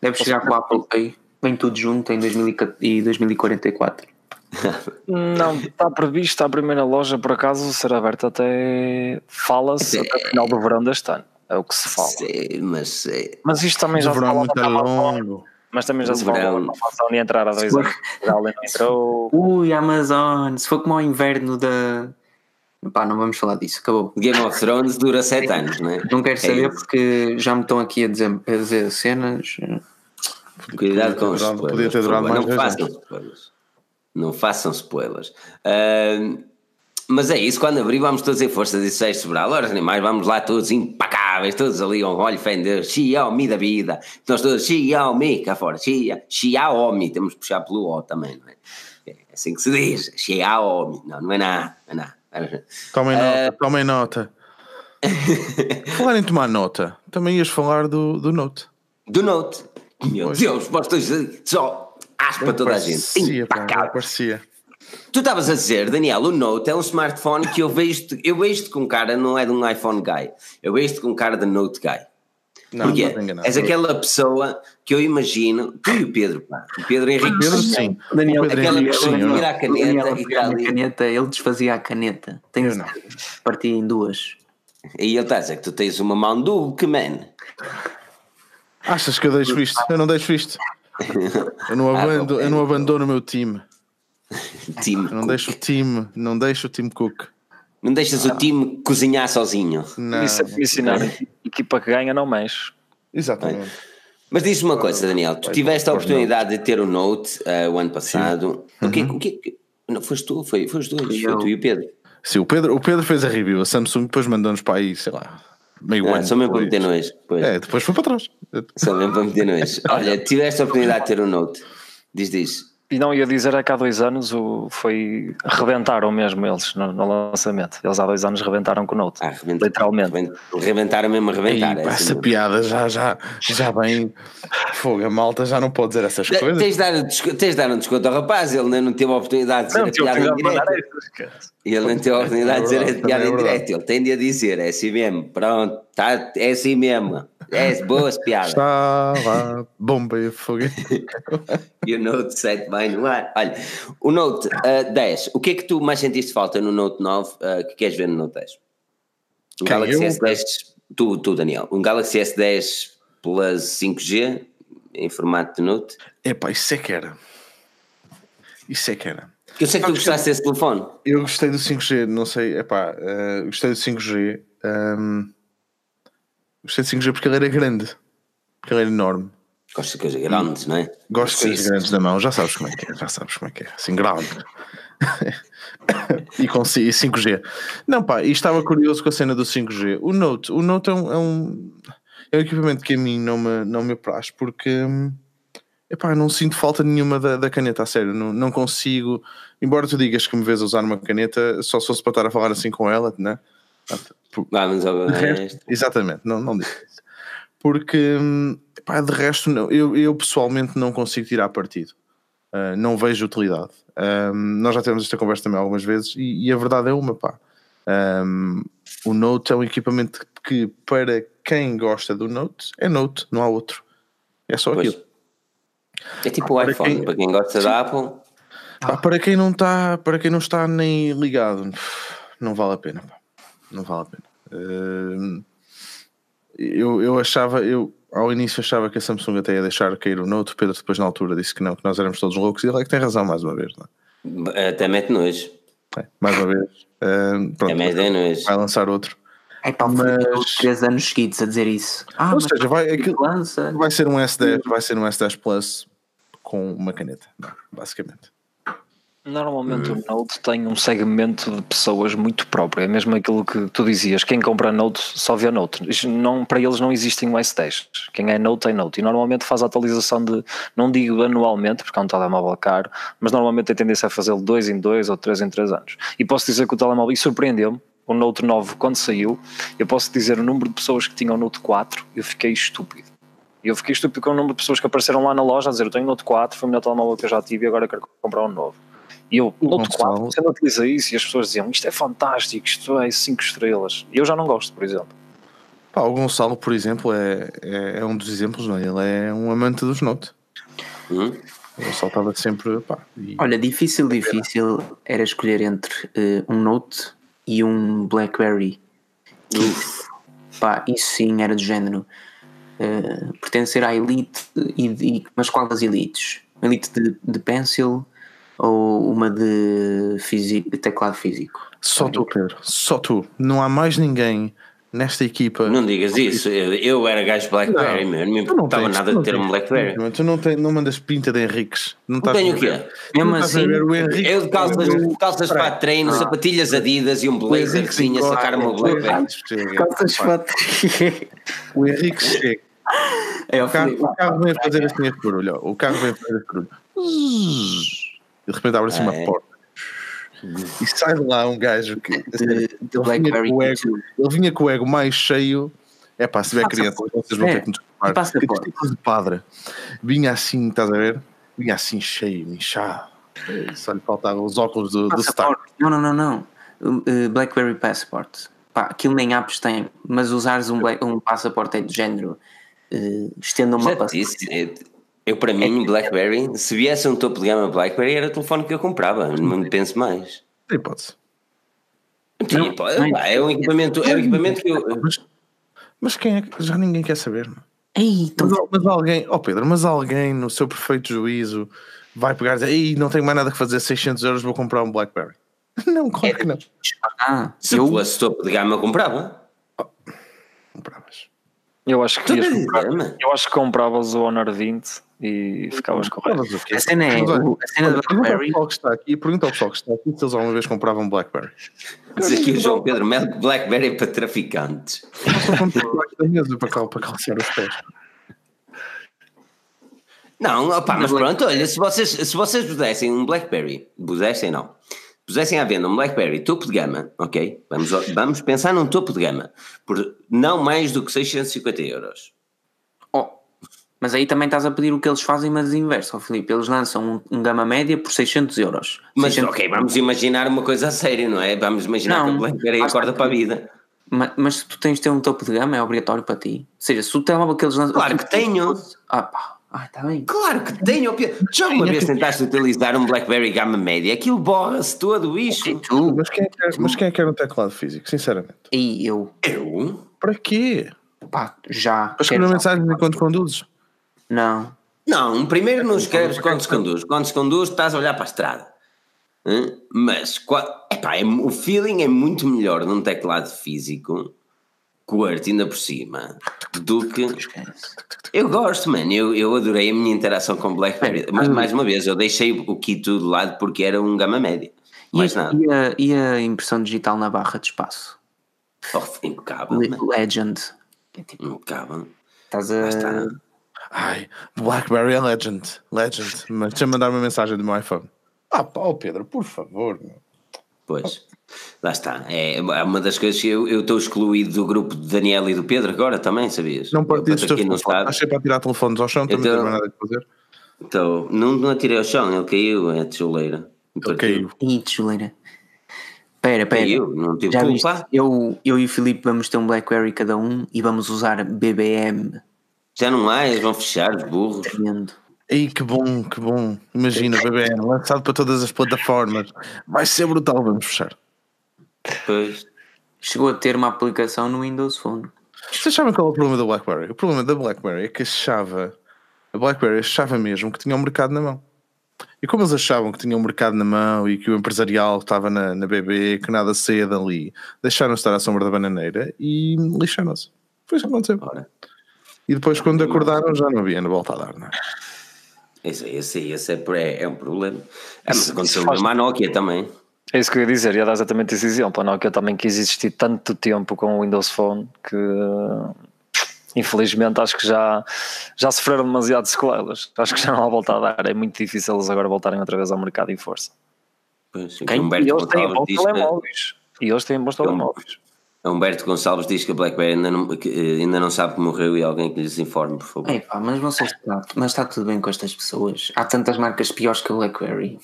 deve chegar com o Apple Pay. Vem tudo junto em 2014 e 2044. <laughs>
Não, está previsto a primeira loja, por acaso, ser aberta até. Fala-se até o final do verão deste ano. É o que se fala.
Sei, mas é,
Mas isto também já
O verão é
fala
muito longo.
Mas também já
O
se da Amazon e entrar há dois anos. Não entrou.
Ui, Amazon, se for como ao inverno da. Pá, não vamos falar disso, acabou.
Game of Thrones dura 7 anos, não é?
Não quero
É
saber
isso.
porque já me estão aqui a dizer, a dizer cenas.
Cuidado com
Podia
os
ter durado-
spoilers.
podia ter durado mais
Não façam spoilers. Não façam spoilers. Ahm, mas é isso, quando abrir, vamos todos em força de 16 sobrar. Ora, animais, vamos lá todos impacáveis, todos ali, um olho fé em Deus, Xiaomi da vida. Nós todos, Xiaomi, cá fora, Xia, Xiaomi, temos que puxar pelo O também, não é? É assim que se diz, Xiaomi. Não, não é nada, não é nada.
Tomem
Eh,
nota, tomem nota. <laughs> falar em tomar nota, também ias falar do, do Note.
Do Note. Meu
Pois.
Deus, postas só aspa toda a gente. Impacável.
parecia.
Tu estavas a dizer, Daniel, o Note é um smartphone que eu vejo eu vejo com cara, não é de um iPhone guy, eu vejo com cara de Note guy.
Não,
Porquê?
estás enganado.
És aquela pessoa que eu imagino, tu e o Pedro, pá, o Pedro Henrique.
Pedro sim.
Daniel,
aquela
Henrique,
pessoa que
não.
tira a caneta e está ali.
caneta, ele desfazia a caneta. Tem
Eu não.
Partia em duas.
E ele está a dizer que tu tens uma mão duque, man.
Achas que eu deixo isto? Eu não deixo isto. Eu não, <laughs>
Ah,
abando, eu não abandono o meu time. <laughs> Não
Cook.
deixo o time, não deixo o time Cook.
Não deixas o time cozinhar sozinho.
Não,
Isso é ensinar equipa que ganha, não mexe.
Exatamente.
Mas diz-me uma coisa, Daniel, tu tiveste a oportunidade de ter o Note eh, o ano passado. O que, o que, não, foste tu, foi, foi os dois, foi
eu.
tu e o Pedro.
Sim, o Pedro, o Pedro fez a review, a Samsung depois mandou-nos para aí, sei lá, meio
Ah,
ano.
só mesmo para
depois.
meter nojo. Pois.
É, depois foi para trás.
Só mesmo para meter nojo. <laughs> Olha, tiveste a oportunidade de ter o Note. Diz, diz.
E não ia dizer é que há dois anos o, foi. rebentaram mesmo eles no, no lançamento. Eles há dois anos rebentaram com o Note.
Ah, rebenta-
Literalmente.
rebenta- Rebentaram mesmo a rebentar.
Ei,
é assim
essa
mesmo.
piada já, já, já vem. Fogo, a malta já não pode dizer essas
Te-
coisas.
Tens de, dar, tens de dar um desconto ao rapaz, ele ainda não teve a oportunidade de dizer
Não,
a
tinha
piada em
de
direto. Ele não teve a oportunidade de dizer a piada em
é
direto. Ele tem de a dizer, é assim mesmo. Pronto, tá, é assim mesmo. É boas piadas.
Estava bomba e fogo.
E o Note 7 vai no ar. Olha, o Note ah, 10, o que é que tu mais sentiste falta no Note 9 ah, que queres ver no Note 10? Um
Quem,
Galaxy
eu?
S10, tu, tu Daniel, um Galaxy S10 Plus 5G em formato de Note.
Epá, isso é que era. Isso é que era.
Eu sei que tu gostaste desse telefone.
Eu gostei do 5G, não sei, epá, eh, gostei do 5G. ehm, gostei do 5G porque ele era grande. Porque ele era enorme.
Gosto de coisas grandes, não é?
Gosto de coisas grandes na mão, já sabes como é que é, já sabes como é que é, assim grande. <laughs> e com ci- e 5G. Não, pá, e estava curioso com a cena do 5G. O Note, o Note é um, é um, é um equipamento que a mim não me, não me apraz porque hum, epá, não sinto falta nenhuma da, da caneta, a sério, não, não consigo. Embora tu digas que me vês usar uma caneta, só se fosse para estar a falar assim com ela, né?
Vamos ao
De resto, exatamente, não, não digo isso. Porque, hum, pá, de resto, não, eu, eu pessoalmente não consigo tirar partido. Uh, não vejo utilidade. Um, nós já tivemos esta conversa também algumas vezes e, e a verdade é uma, pá. Um, o Note é um equipamento que, para quem gosta do Note, é Note, não há outro. É só
Pois.
aquilo.
É tipo o
Para
iPhone,
quem-
para quem gosta da Apple.
Pá, para quem não está, para quem não está nem ligado, não vale a pena. pá. Não vale a pena. Hum, eu, eu achava, eu ao início achava que a Samsung até ia deixar cair o Note. O Pedro depois na altura disse que não, que nós éramos todos loucos e ele é que tem razão mais uma vez. Não
Até mete nojo.
é? É, mais uma vez. Hum, pronto,
Também tem nojo.
vai lançar outro.
É pá,
Mas-
três anos seguidos a dizer isso. Ah,
Ou
mas
seja, vai, aquilo,
lança.
vai ser um S10, vai ser um S10 Plus com uma caneta, não, basicamente.
Normalmente o Note tem um segmento de pessoas muito próprio. É mesmo aquilo que tu dizias: quem compra Note só vê Note. Isto Não, para eles não existem o S10. Quem é Note tem Note. E normalmente faz a atualização de, não digo anualmente, porque é um telemóvel caro, mas normalmente a tendência é fazê-lo dois em dois ou três em três anos. E posso dizer que o telemóvel, e surpreendeu-me, o Note 9 quando saiu, eu posso dizer o número de pessoas que tinham o Note 4, eu fiquei estúpido. E eu fiquei estúpido com o número de pessoas que apareceram lá na loja a dizer eu tenho Note 4, foi o melhor telemóvel que eu já tive e agora quero comprar um novo. E eu,
O
Note
Gonçalo-
4, você não utiliza isso? E as pessoas diziam isto é fantástico, isto é 5 estrelas. E eu já não gosto, por exemplo.
Pá, o Gonçalo, por exemplo, é, é, é um dos exemplos, não é? Ele é um amante dos Note.
Hum?
O Gonçalo estava sempre. Pá, e-
Olha, difícil, difícil era escolher entre eh, um Note e um Blackberry.
Uf,
Pá, isso sim era do género. eh, pertencer à elite, e, e- mas qual das elites? Uma elite de, de pencil ou uma de físico, teclado físico?
Só tu, Pedro, só tu. Não há mais ninguém nesta equipa.
não digas isso. Eu, era gajo Blackberry,
Não.
meu. Não
não
importava
tens-
nada
tu não
de ter um
tens-
Blackberry.
Tu não, tens, não mandas pinta de Henriques. Não
Não
estás
tenho
a
o quê?
Mesmo
Não
assim.
Eu de calças, calças para treino, sapatilhas Adidas e um blazerzinho a sacar-me o Blackberry.
calças
Pá,
fotos.
O Henrique chega.
É,
O carro, o carro vem a fazer assim este barulho. O carro vem a fazer este barulho. De repente abre assim
Ah,
uma
é?
porta. E sai de lá um gajo que.
de, de
ele, vinha
Blackberry
com o ego,
P2.
ele vinha com o ego mais cheio. É pá, se tiver
Passa
crianças, vocês vão
É,
ter que nos desculpar.
passa
Que tipo de padre. Vinha assim, estás a ver? Vinha assim cheio, inchado. Só lhe faltavam os óculos do, do Star.
Não, não, não, não. Uh, uh, Blackberry Passport. Pá, aquilo nem apps tem, mas usares um, black- um passaporte é de género. Uh, estenda uma passagem.
Eu, para mim, Blackberry, se viesse um topo de gama Blackberry, era o telefone que eu comprava. Não me penso mais.
Tem hipótese.
Sim, pá, pá, é um equipamento, é um equipamento que eu.
Mas, mas quem é que. Já ninguém quer saber, mano.
Ei, então,
Mas, mas alguém, ó Pedro, mas alguém no seu perfeito juízo vai pegar e dizer: Ei, não tenho mais nada que fazer, 600 euros, vou comprar um Blackberry. <laughs> Não, claro que não.
ah,
Se
eu,
fosse topo de gama, eu comprava.
Compravas.
Eu acho que
mano.
eu acho que compravas o Honor 20 e ficavas com
quê?
a cena é, o- a cena da
olha, pergunta ao
Blackberry,
pessoal que está aqui, pergunta ao pessoal que está aqui se eles alguma vez compravam Blackberry.
Diz aqui o João Pedro Melo que Blackberry é para traficantes.
Da mesa para calçar os pés.
Não, opá, mas pronto, olha, se vocês, se vocês pusessem um BlackBerry, pusessem não, pusessem à venda um BlackBerry topo de gama, ok? Vamos, vamos pensar num topo de gama, por não mais do que 650 euros.
Mas aí também estás a pedir o que eles fazem, mas inverso, oh, Filipe. Eles lançam um, um gama média por 600 euros.
Mas
600
ok, vamos imaginar uma coisa a sério, não é? Vamos imaginar
Não,
que o BlackBerry
basta
acorda
que-
para a vida.
Ma- Mas, se tu tens de ter um topo de gama, é obrigatório para ti. Ou seja, se o telemóvel que eles lançam.
Claro que tenho.
Ah, pá. Ah, está bem.
Claro que tenho. Já uma vez tentaste utilizar um BlackBerry gama média, aquilo borra-se todo isso.
E tu?
Mas quem, é que quer, mas quem é que quer um teclado físico, sinceramente?
E eu.
Eu?
Para quê?
Pá, já.
Para escrever mensagens enquanto conduzes?
Não.
Não, primeiro não escreves quando se conduz. Quando se conduz, estás a olhar para a estrada. Hã? Mas epá, é- o feeling é muito melhor num teclado físico, QWERTY ainda por cima, do que. Eu gosto, mano. Eu, eu adorei a minha interação com o BlackBerry. Mas mais uma vez, eu deixei o kit de lado porque era um gama média. Mais
e,
nada.
E a, e a impressão digital na barra de espaço?
Oh, impecável.
Legend. É tipo,
Impecável.
estás
Lá
a.
Ai, BlackBerry é legend. Legend. Mas deixa-me mandar uma mensagem do meu iPhone. Ah, pá, ó Pedro, por favor. meu.
Pois, lá está. É é uma das coisas que eu eu estou excluído do grupo de Daniel e do Pedro agora também, sabias?
Não partilhes
para
os teus telefones. Achei para tirar telefones ao chão, também
Então-
não tem nada a fazer.
então, não, não atirei ao chão, ele caiu, é tijoleira.
Ele caiu.
Ih, tijoleira. Pera, pera.
Caiu, não tive
Já viste?
culpa.
Eu, eu e o Filipe vamos ter um Blackberry cada um e vamos usar BBM.
Já não há, eles vão fechar os burros.
Tremendo.
Ei, que bom, que bom. Imagina, BBN, lançado para todas as plataformas. Vai ser brutal, vamos fechar.
Pois.
Chegou a ter uma aplicação no Windows Phone.
Vocês sabem qual é o problema da BlackBerry? O problema da BlackBerry é que achava, a BlackBerry achava mesmo que tinha o mercado na mão. E como eles achavam que tinham o mercado na mão e que o empresarial estava na, na BB, que nada saía dali, deixaram-se estar à sombra da bananeira e lixaram-se. Foi isso que aconteceu.
Ora.
E depois, quando acordaram, já não havia na volta a dar, não é?
Esse, esse, esse é, é, é um problema. É, mas
Isso-
aconteceu
isso
mesmo à Nokia também.
É isso que eu ia dizer, ia dar exatamente esse exemplo. A Nokia também quis existir tanto tempo com o Windows Phone que infelizmente acho que já, já sofreram demasiado sequelas. Acho que já não há volta a dar. É muito difícil eles agora voltarem outra vez ao mercado em força.
Pois,
Quem?
E eles têm bons
que-
telemóveis. E eles têm bons telemóveis.
Humberto Gonçalves diz que a BlackBerry ainda não, eh, ainda não sabe que morreu e alguém que lhes informe, por favor.
É pá, mas vocês mas está tudo bem com estas pessoas. Há tantas marcas piores que a BlackBerry.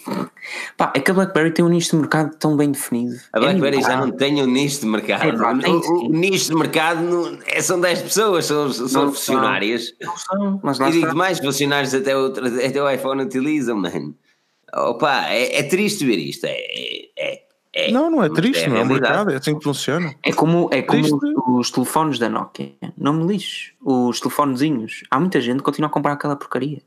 Pá, é que a BlackBerry tem um nicho de mercado tão bem definido.
A BlackBerry
É
já não tem um nicho de mercado.
É, pá,
o, o nicho de mercado não- é, são 10 pessoas, são, são
Não
funcionárias.
Não são, mas lá
E digo
está.
mais, funcionários até, outro, até o iPhone utilizam, mano. Opa, é, é triste ver isto. É, é, é,
Não, não é triste,
a
não é o mercado, é assim que funciona.
É como, é como
Triste.
os telefones da Nokia. Não me lixo. Os telefonezinhos. Há muita gente que continua a comprar aquela porcaria.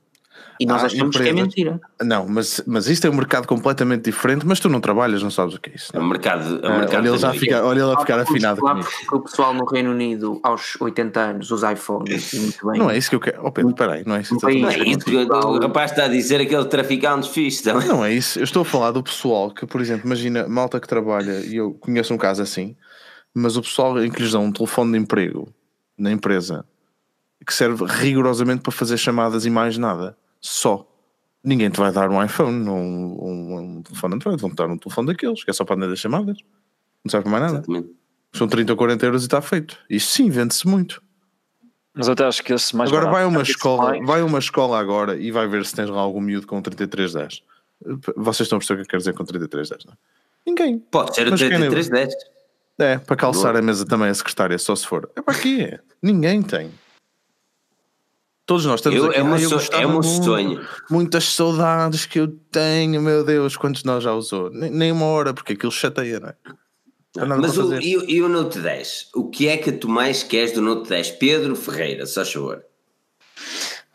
E nós achamos que é
empresas-
mentira.
Não, mas, mas isto é um mercado completamente diferente, mas tu não trabalhas, não sabes o que é isso.
É um
é?
mercado. É um
Ah,
mercado
olha, ele já fica, olha ele a ficar afinado
lá porque o pessoal no Reino Unido, aos 80 anos, usa iPhones. E muito bem.
Não é isso que eu quero. Oh Pedro, espera aí, não é isso
Não é
Não é isso que o rapaz está a dizer, aquele traficantes fixe também.
Não é isso. Eu estou a falar do pessoal que, por exemplo, imagina malta que trabalha, e eu conheço um caso assim, mas o pessoal em que lhes dão um telefone de emprego na empresa que serve rigorosamente para fazer chamadas e mais nada. Só. Ninguém te vai dar um iPhone, um, um, um telefone Android, vão-te dar um telefone daqueles, que é só para atender chamadas. Não serve para mais nada.
Exatamente.
São 30 ou 40 euros e está feito. Isso sim, vende-se muito.
Mas eu até acho que esse mais
Agora vai uma
esse
escola,
mais-
vai a uma escola agora e vai ver se tens lá algum miúdo com 3310. Vocês estão a perceber o que eu quero dizer com 3310, não é? Ninguém.
Pode ser o
Mas quem nem-
3310.
É, para calçar a mesa também a secretária, só se for. É para quê? Ninguém tem. Todos nós estamos
Eu-
aqui.
é
"Ai, eu
so- é meu
muito,
sonho."
Muitas saudades que eu tenho, meu Deus, quantos nós já usou? Nem, nem uma hora, porque aquilo chateia, não é? Não
Mas o, e, o- e o Note 10? O que é que tu mais queres do Note 10? Pedro Ferreira, só favor.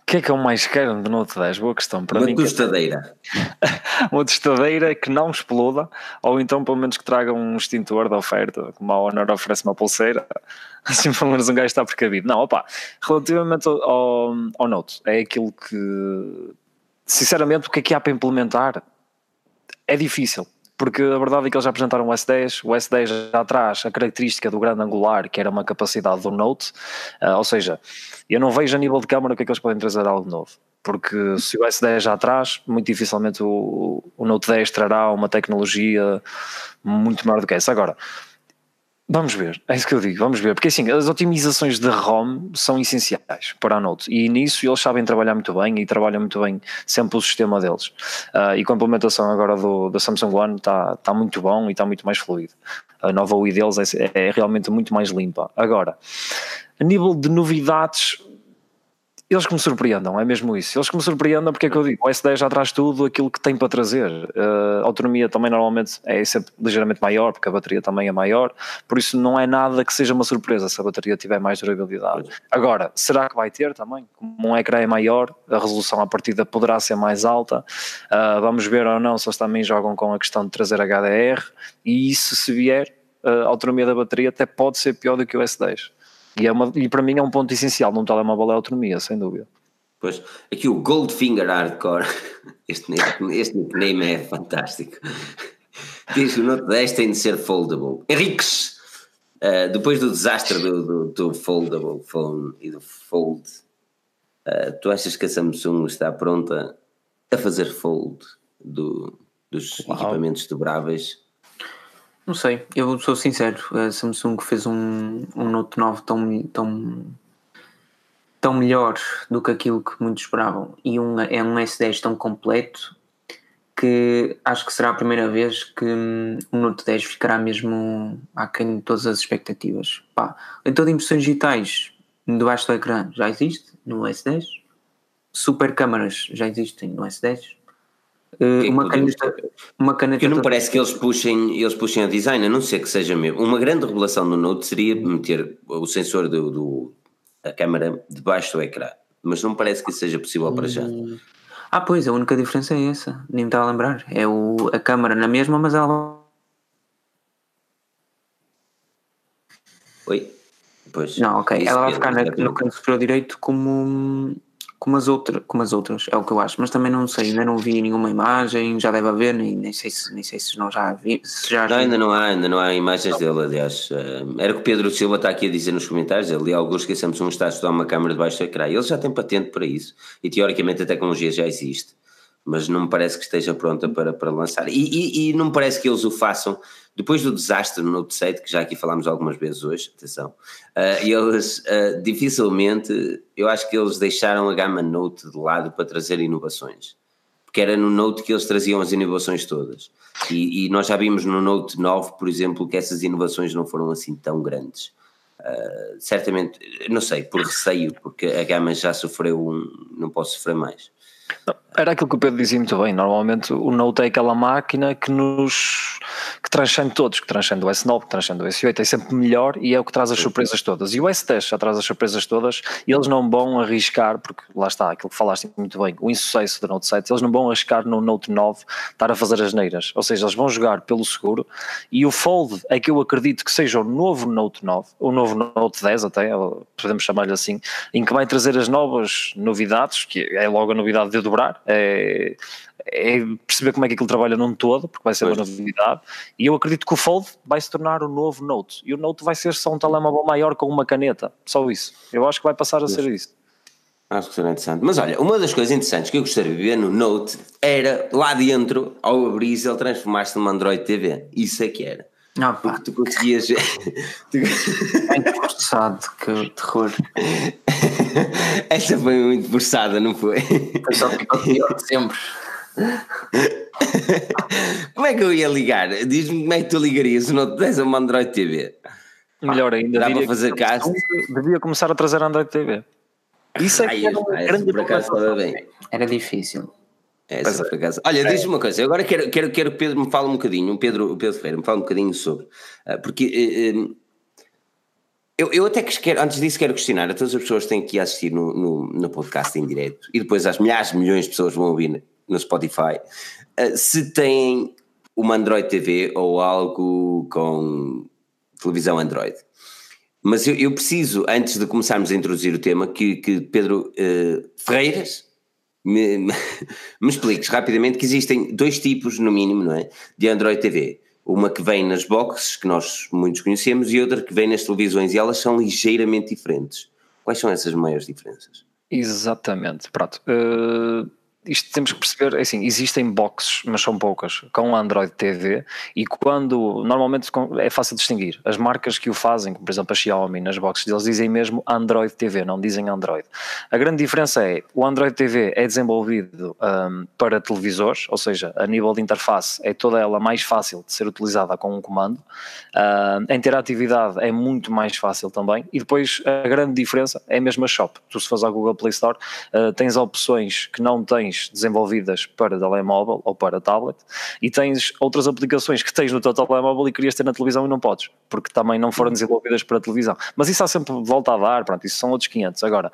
O que é que eu mais quero do Note 10? Boa questão. Para
Uma
mim, é
tostadeira. <laughs>
uma tostadeira que não exploda, ou então pelo menos que traga um extintor de oferta, como a Honor oferece uma pulseira, <laughs> assim pelo menos um gajo está precavido. Não, opa, relativamente ao, ao, ao Note, é aquilo que, sinceramente, o que é que há para implementar é difícil. Porque a verdade é que eles já apresentaram o S10, o S10 já traz a característica do grande angular, que era uma capacidade do Note, ah, ou seja, eu não vejo a nível de câmara o que é que eles podem trazer algo novo. porque se o S10 já traz, muito dificilmente o, o Note 10 trará uma tecnologia muito maior do que essa. Agora, Vamos ver, é isso que eu digo, vamos ver, porque assim, as otimizações de ROM são essenciais para a Note e nisso eles sabem trabalhar muito bem e trabalham muito bem sempre o sistema deles. Uh, e com a implementação agora do, da Samsung One está tá muito bom e está muito mais fluido. A nova UI deles é, é realmente muito mais limpa. Agora, a nível de novidades, eles que me surpreendam, é mesmo isso. Eles que me surpreendam, porque é que eu digo, o S10 já traz tudo aquilo que tem para trazer. Uh, a autonomia também normalmente é sempre ligeiramente maior, porque a bateria também é maior, por isso não é nada que seja uma surpresa se a bateria tiver mais durabilidade. Agora, será que vai ter também? Como um ecrã é maior, a resolução à partida poderá ser mais alta. Uh, vamos ver ou não se eles também jogam com a questão de trazer HDR, e isso se vier, a autonomia da bateria até pode ser pior do que o S10. E, é uma, e para mim é um ponto essencial num telemóvel é a autonomia, sem dúvida.
Pois, aqui o Goldfinger Hardcore, <laughs> este, este nickname é fantástico. Diz que o Note 10 tem de ser foldable. Henriques, uh, depois do desastre do, do, do, foldable phone e do fold, uh, tu achas que a Samsung está pronta a fazer fold do, dos Uau. equipamentos dobráveis?
Não sei, eu sou sincero, a Samsung fez um, um Note 9 tão, tão, tão melhor do que aquilo que muitos esperavam. E um, é um S10 tão completo que acho que será a primeira vez que o Note 10 ficará mesmo aquém de todas as expectativas. Pá, então de impressões digitais debaixo do ecrã já existe no S10, super câmaras já existem no S10, Uh, uma, caneta, uma caneta.
Não parece que eles puxem, eles puxem a design, a não ser que seja mesmo. Uma grande revelação do Note seria meter o sensor do, do a câmera debaixo do ecrã, mas não parece que isso seja possível para já. Hum.
Ah, pois, a única diferença é essa, nem me estava a lembrar. É o, a câmera na mesma, mas ela.
Oi? Pois.
Não, ok. Ela vai ficar na, no canto superior direito como como as, outra, como as outras, é o que eu acho, mas também não sei, ainda não vi nenhuma imagem, já deve haver, nem, nem, sei, se, nem sei se não já vi. Se já
não, ainda não há, ainda não há imagens dele, aliás. Eh, era o que o Pedro Silva está aqui a dizer nos comentários, ali alguns que Samsung está a estudar uma câmera debaixo do ecrã, ele já tem patente para isso, e teoricamente a tecnologia já existe, mas não me parece que esteja pronta para, para lançar, e, e, e não me parece que eles o façam depois do desastre no 7, que já aqui falámos algumas vezes hoje, atenção, uh, eles uh, dificilmente, eu acho que eles deixaram a gama Note de lado para trazer inovações. Porque era no Note que eles traziam as inovações todas. E, e nós já vimos no Note 9, por exemplo, que essas inovações não foram assim tão grandes. Uh, certamente, não sei, por receio, porque a gama já sofreu um, não posso sofrer mais.
Era aquilo que o Pedro dizia muito bem. Normalmente o Note é aquela máquina que nos que transcende todos, que transcende o S9, que transcende o S8, é sempre melhor e é o que traz as surpresas todas. E o S10 já traz as surpresas todas e eles não vão arriscar, porque lá está, aquilo que falaste muito bem, o insucesso do Note 7, eles não vão arriscar no Note 9 estar a fazer as neiras. Ou seja, eles vão jogar pelo seguro e o Fold é que eu acredito que seja o novo Note 9, o novo Note 10 até, podemos chamar-lhe assim, em que vai trazer as novas novidades, que é logo a novidade de dobrar é, é, perceber como é que aquilo trabalha num todo, porque vai ser pois. uma novidade. E eu acredito que o Fold vai se tornar o novo Note. E o Note vai ser só um telemóvel maior com uma caneta. Só isso. Eu acho que vai passar a ser isso.
Acho que será interessante. Mas olha, uma das coisas interessantes que eu gostaria de ver no Note era lá dentro, ao abrir ele transformar-se numa Android TV. Isso é que era.
Ah, pá.
tu conseguias. <laughs>
tu... Muito forçado, que terror. <laughs>
Essa foi muito forçada, não foi?
Foi só ficou pior sempre.
como é que eu ia ligar? Diz-me como é que tu ligarias se não tens uma Android TV?
Melhor ainda,
dá para fazer caso.
Devia começar a trazer Android TV.
Isso é que era um grande
por acaso bem.
Era difícil.
Essa é, por acaso. Olha, é. diz-me uma coisa, eu agora quero, quero, quero que o Pedro me fale um bocadinho, o Pedro, o Pedro Ferreira me fale um bocadinho sobre, uh, porque uh, eu, eu até que quero, antes disso quero questionar a todas as pessoas que têm aqui a assistir no, no, no podcast em direto e depois as milhares de milhões de pessoas vão ouvir no Spotify, uh, se têm uma Android TV ou algo com televisão Android. Mas eu, eu preciso, antes de começarmos a introduzir o tema, que, que Pedro Ferreiras me, <laughs> me, expliques rapidamente que existem dois tipos, no mínimo, não é? De Android TV. Uma que vem nas boxes, que nós muitos conhecemos, e outra que vem nas televisões, e elas são ligeiramente diferentes. Quais são essas maiores diferenças?
Exatamente, pronto. Uh, isto temos que perceber, é assim, existem boxes, mas são poucas, com Android TV e quando, normalmente é fácil distinguir, as marcas que o fazem, como por exemplo a Xiaomi nas boxes deles dizem mesmo Android TV, não dizem Android. A grande diferença é, o Android TV é desenvolvido um, para televisores, ou seja, a nível de interface é toda ela mais fácil de ser utilizada com um comando, uh, a interatividade é muito mais fácil também e depois a grande diferença é a mesma shop. Tu se fores ao Google Play Store uh, tens opções que não tens aplicações desenvolvidas para telemóvel ou para tablet e tens outras aplicações que tens no teu telemóvel e querias ter na televisão e não podes, porque também não foram desenvolvidas para televisão. Mas isso há sempre volta a dar, pronto, isso são outros 500. Agora,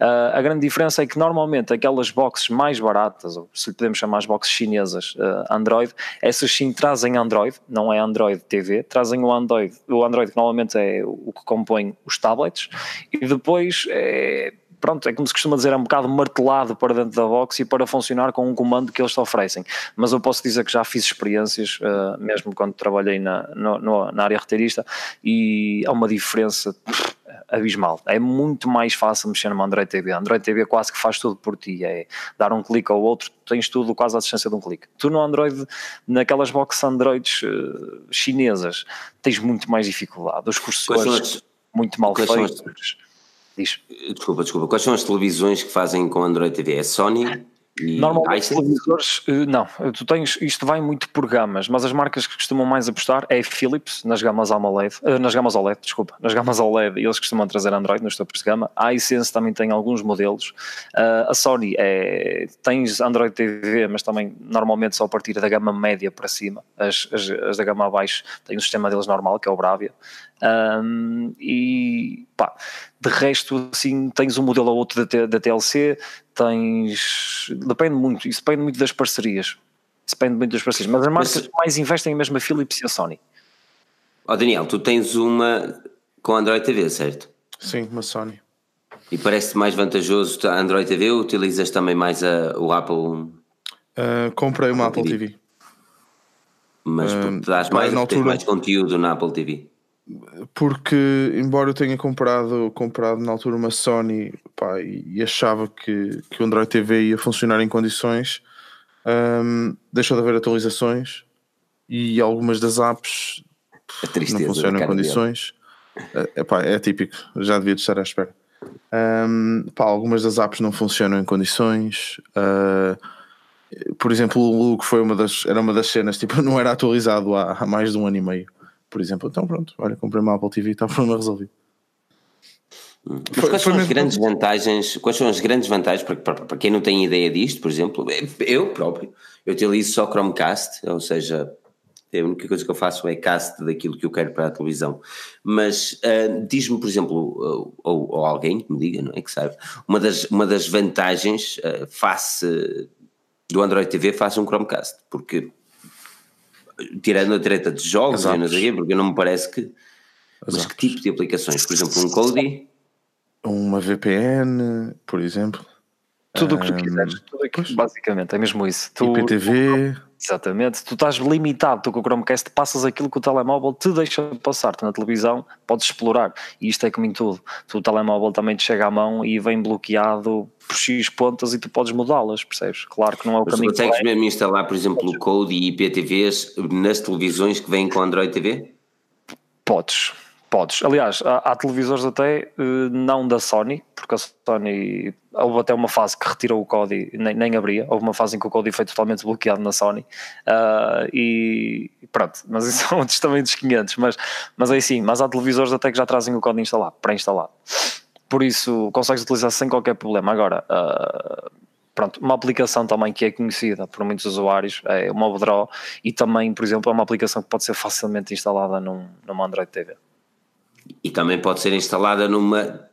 uh, a grande diferença é que normalmente aquelas boxes mais baratas, ou se podemos chamar as boxes chinesas uh, Android, essas sim trazem Android, não é Android TV, trazem o Android, o Android que normalmente é o que compõe os tablets e depois é pronto, é como se costuma dizer, é um bocado martelado para dentro da box e para funcionar com um comando que eles te oferecem. Mas eu posso dizer que já fiz experiências, uh, mesmo quando trabalhei na, no, no, na área reteirista, e há uma diferença abismal. É muito mais fácil mexer numa Android TV. A Android TV quase que faz tudo por ti. É dar um clique ao outro, tens tudo quase à distância de um clique. Tu no Android, naquelas boxes Androids uh, chinesas, tens muito mais dificuldade. Os cursores muito mal feitos.
Diz. Desculpa, desculpa. Quais são as televisões que fazem com Android TV? É Sony?
E Normalmente televisores, eh, não, tu tens, isto vai muito por gamas, mas as marcas que costumam mais apostar é Philips nas gamas AMOLED, eh, nas gamas OLED, desculpa, nas gamas OLED eles costumam trazer Android nos topos de gama, a iSense também tem alguns modelos, eh, a Sony é, tens Android TV, mas também normalmente só a partir da gama média para cima, as, as, as da gama abaixo têm o sistema deles normal, que é o Bravia, um, e pá, de resto, assim, tens um modelo ou outro da, da TLC, tens. Depende muito, isso depende muito das parcerias. Isso depende muito das parcerias. Mas as marcas Mas, que mais investem é mesmo a Philips e a Sony.
Ó oh Daniel, tu tens uma com Android TV, certo?
Sim, uma Sony.
E parece mais vantajoso a Android TV ou utilizas também mais a, o Apple?
Uh, comprei uma Apple, Apple TV. TV.
Mas uh, dás mais, altura... mais conteúdo na Apple TV?
Porque embora eu tenha comprado, comprado na altura uma Sony pá, e achava que, que o Android TV ia funcionar em condições, um, deixou de haver atualizações e algumas das apps não funcionam em condições. É, pá, é típico, já devia estar à espera. Um, pá, algumas das apps não funcionam em condições. Uh, por exemplo, o Look foi uma das, era uma das cenas, tipo, <laughs> não era atualizado há, há mais de um ano e meio por exemplo. Então pronto, olha, comprei uma Apple TV e está <laughs> o problema resolvido.
Mas foi, quais são as grandes vantagens? Quais são as grandes vantagens para, para, para, quem não tem ideia disto, por exemplo? Eu próprio, eu utilizo só Chromecast, ou seja, a única coisa que eu faço é cast daquilo que eu quero para a televisão. Mas uh, diz-me, por exemplo, ou, ou, alguém que me diga, não é que sabe, uma das, uma das vantagens uh, face do Android TV face um Chromecast, porque tirando a treta de jogos Exato. e não sei porque não me parece que. Exato. Mas que tipo de aplicações? Por exemplo, um Kodi?
Uma VPN, por exemplo.
Tudo o que tu quiseres, tudo aqui, basicamente, é mesmo isso. Tu,
IPTV.
Exatamente, tu estás limitado, tu com o Chromecast passas aquilo que o telemóvel te deixa passar, tu na televisão podes explorar, e isto é como em tudo, tu, o telemóvel também te chega à mão e vem bloqueado por X pontas e tu podes mudá-las, percebes? Claro que não é o
Mas
caminho.
Mas consegues mesmo instalar, por exemplo, o Code e IPTVs nas televisões que vêm com Android TV?
Podes, Podes. Aliás, há, há, televisores até eh, não da Sony, porque a Sony houve até uma fase que retirou o código, nem, nem abria, houve uma fase em que o código foi totalmente bloqueado na Sony uh, e pronto, mas isso <laughs> são outros também dos 500, mas, mas aí sim, mas há televisores até que já trazem o código instalado, pré-instalado. Por isso consegues utilizar sem qualquer problema. Agora, uh, pronto, uma aplicação também que é conhecida por muitos usuários é o MobDraw e também, por exemplo, é uma aplicação que pode ser facilmente instalada num, numa Android TV.
E também pode ser instalada numa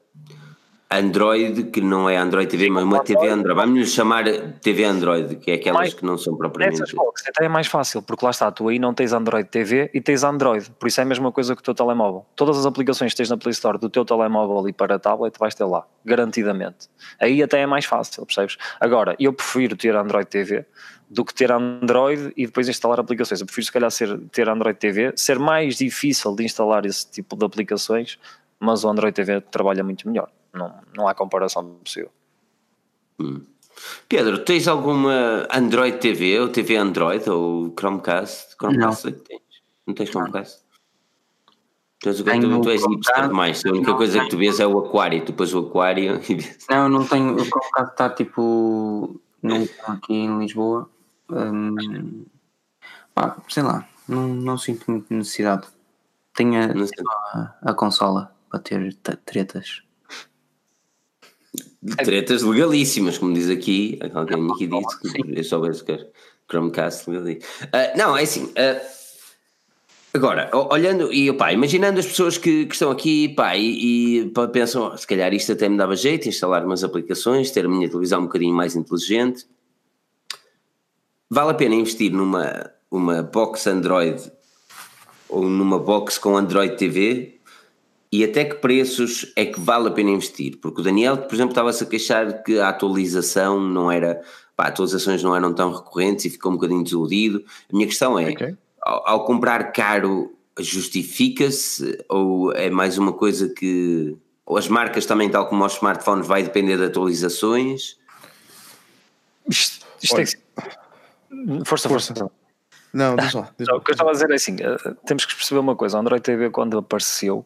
Android, que não é Android TV, mas uma TV Android. Vamos lhe chamar TV Android, que é aquelas mais, que não são propriamente. Nessas
boxes até é mais fácil, porque lá está, tu aí não tens Android TV e tens Android, por isso é a mesma coisa que o teu telemóvel. Todas as aplicações que tens na Play Store do teu telemóvel e para tablet vais ter lá, garantidamente. Aí até é mais fácil, percebes? Agora, eu prefiro ter Android TV do que ter Android e depois instalar aplicações. Eu prefiro se calhar ser, ter Android TV, ser mais difícil de instalar esse tipo de aplicações, mas o Android TV trabalha muito melhor. Não, não há comparação possível.
Pedro, tens alguma Android TV ou TV Android ou Chromecast? Chromecast é que tens? Não tens Chromecast? Tu és, o que tu,
Tenho
tu és hipster demais. A única
não
coisa que tu vês é o aquário. Tu pões o aquário e vês.
Não, não tenho. O Chromecast está tipo. Não <laughs> aqui em Lisboa. Hum, pá, sei lá. Não, não sinto muita necessidade. Tenho a, a, a consola para ter tretas.
Tretas legalíssimas, como diz aqui. Alguém aqui <laughs> disse que eu soubesse que era Chromecast legalíssimo. Ah, não, é assim. ah, agora, olhando e pá, imaginando as pessoas que, que estão aqui pá, e, e pá, pensam, "Oh, se calhar isto até me dava jeito, instalar umas aplicações, ter a minha televisão um bocadinho mais inteligente. Vale a pena investir numa uma box Android ou numa box com Android TV? E até que preços é que vale a pena investir? Porque o Daniel, por exemplo, estava-se a queixar que a atualização não era, pá, atualizações não eram tão recorrentes e ficou um bocadinho desiludido. A minha questão é,
Ok.
ao, ao comprar caro, justifica-se ou é mais uma coisa que ou as marcas também, tal como os smartphones, vai depender de atualizações?
Isto, isto é que- Força, força.
Não, diz lá. Diz.
O que eu estava a dizer é assim: eh, temos que perceber uma coisa. O Android TV, quando apareceu,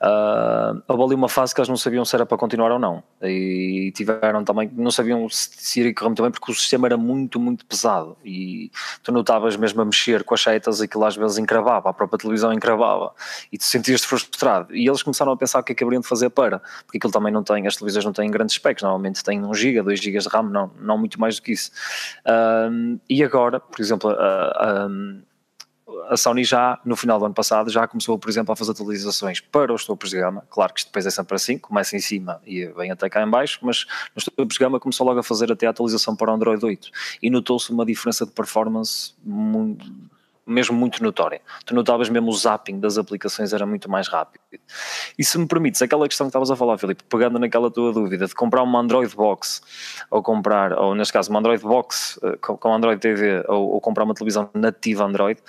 ah, houve ali uma fase que eles não sabiam se era para continuar ou não. E tiveram também, não sabiam se, iria correr muito bem, porque o sistema era muito, muito pesado. E tu notavas mesmo a mexer com as setas, aquilo às vezes encravava, a própria televisão encravava. E tu sentias-te frustrado. E eles começaram a pensar o que é que haveriam de fazer para, porque aquilo também não tem, as televisões não têm grandes specs, normalmente têm 1 GB, 2 GB de RAM, não, não muito mais do que isso. Ah, e agora, por exemplo, a- a- a Sony já, no final do ano passado, já começou, por exemplo, a fazer atualizações para os topos de gama. Claro que isto depois é sempre assim, começa em cima e vem até cá em baixo, mas nos topos de gama começou logo a fazer até a atualização para o Android 8. E notou-se uma diferença de performance mu- mesmo muito notória. Tu notavas mesmo o zapping das aplicações era muito mais rápido. E se me permites, aquela questão que estavas a falar, Filipe, pegando naquela tua dúvida de comprar uma Android Box ou comprar, ou neste caso uma Android Box eh, com, Android TV ou, ou comprar uma televisão nativa Android,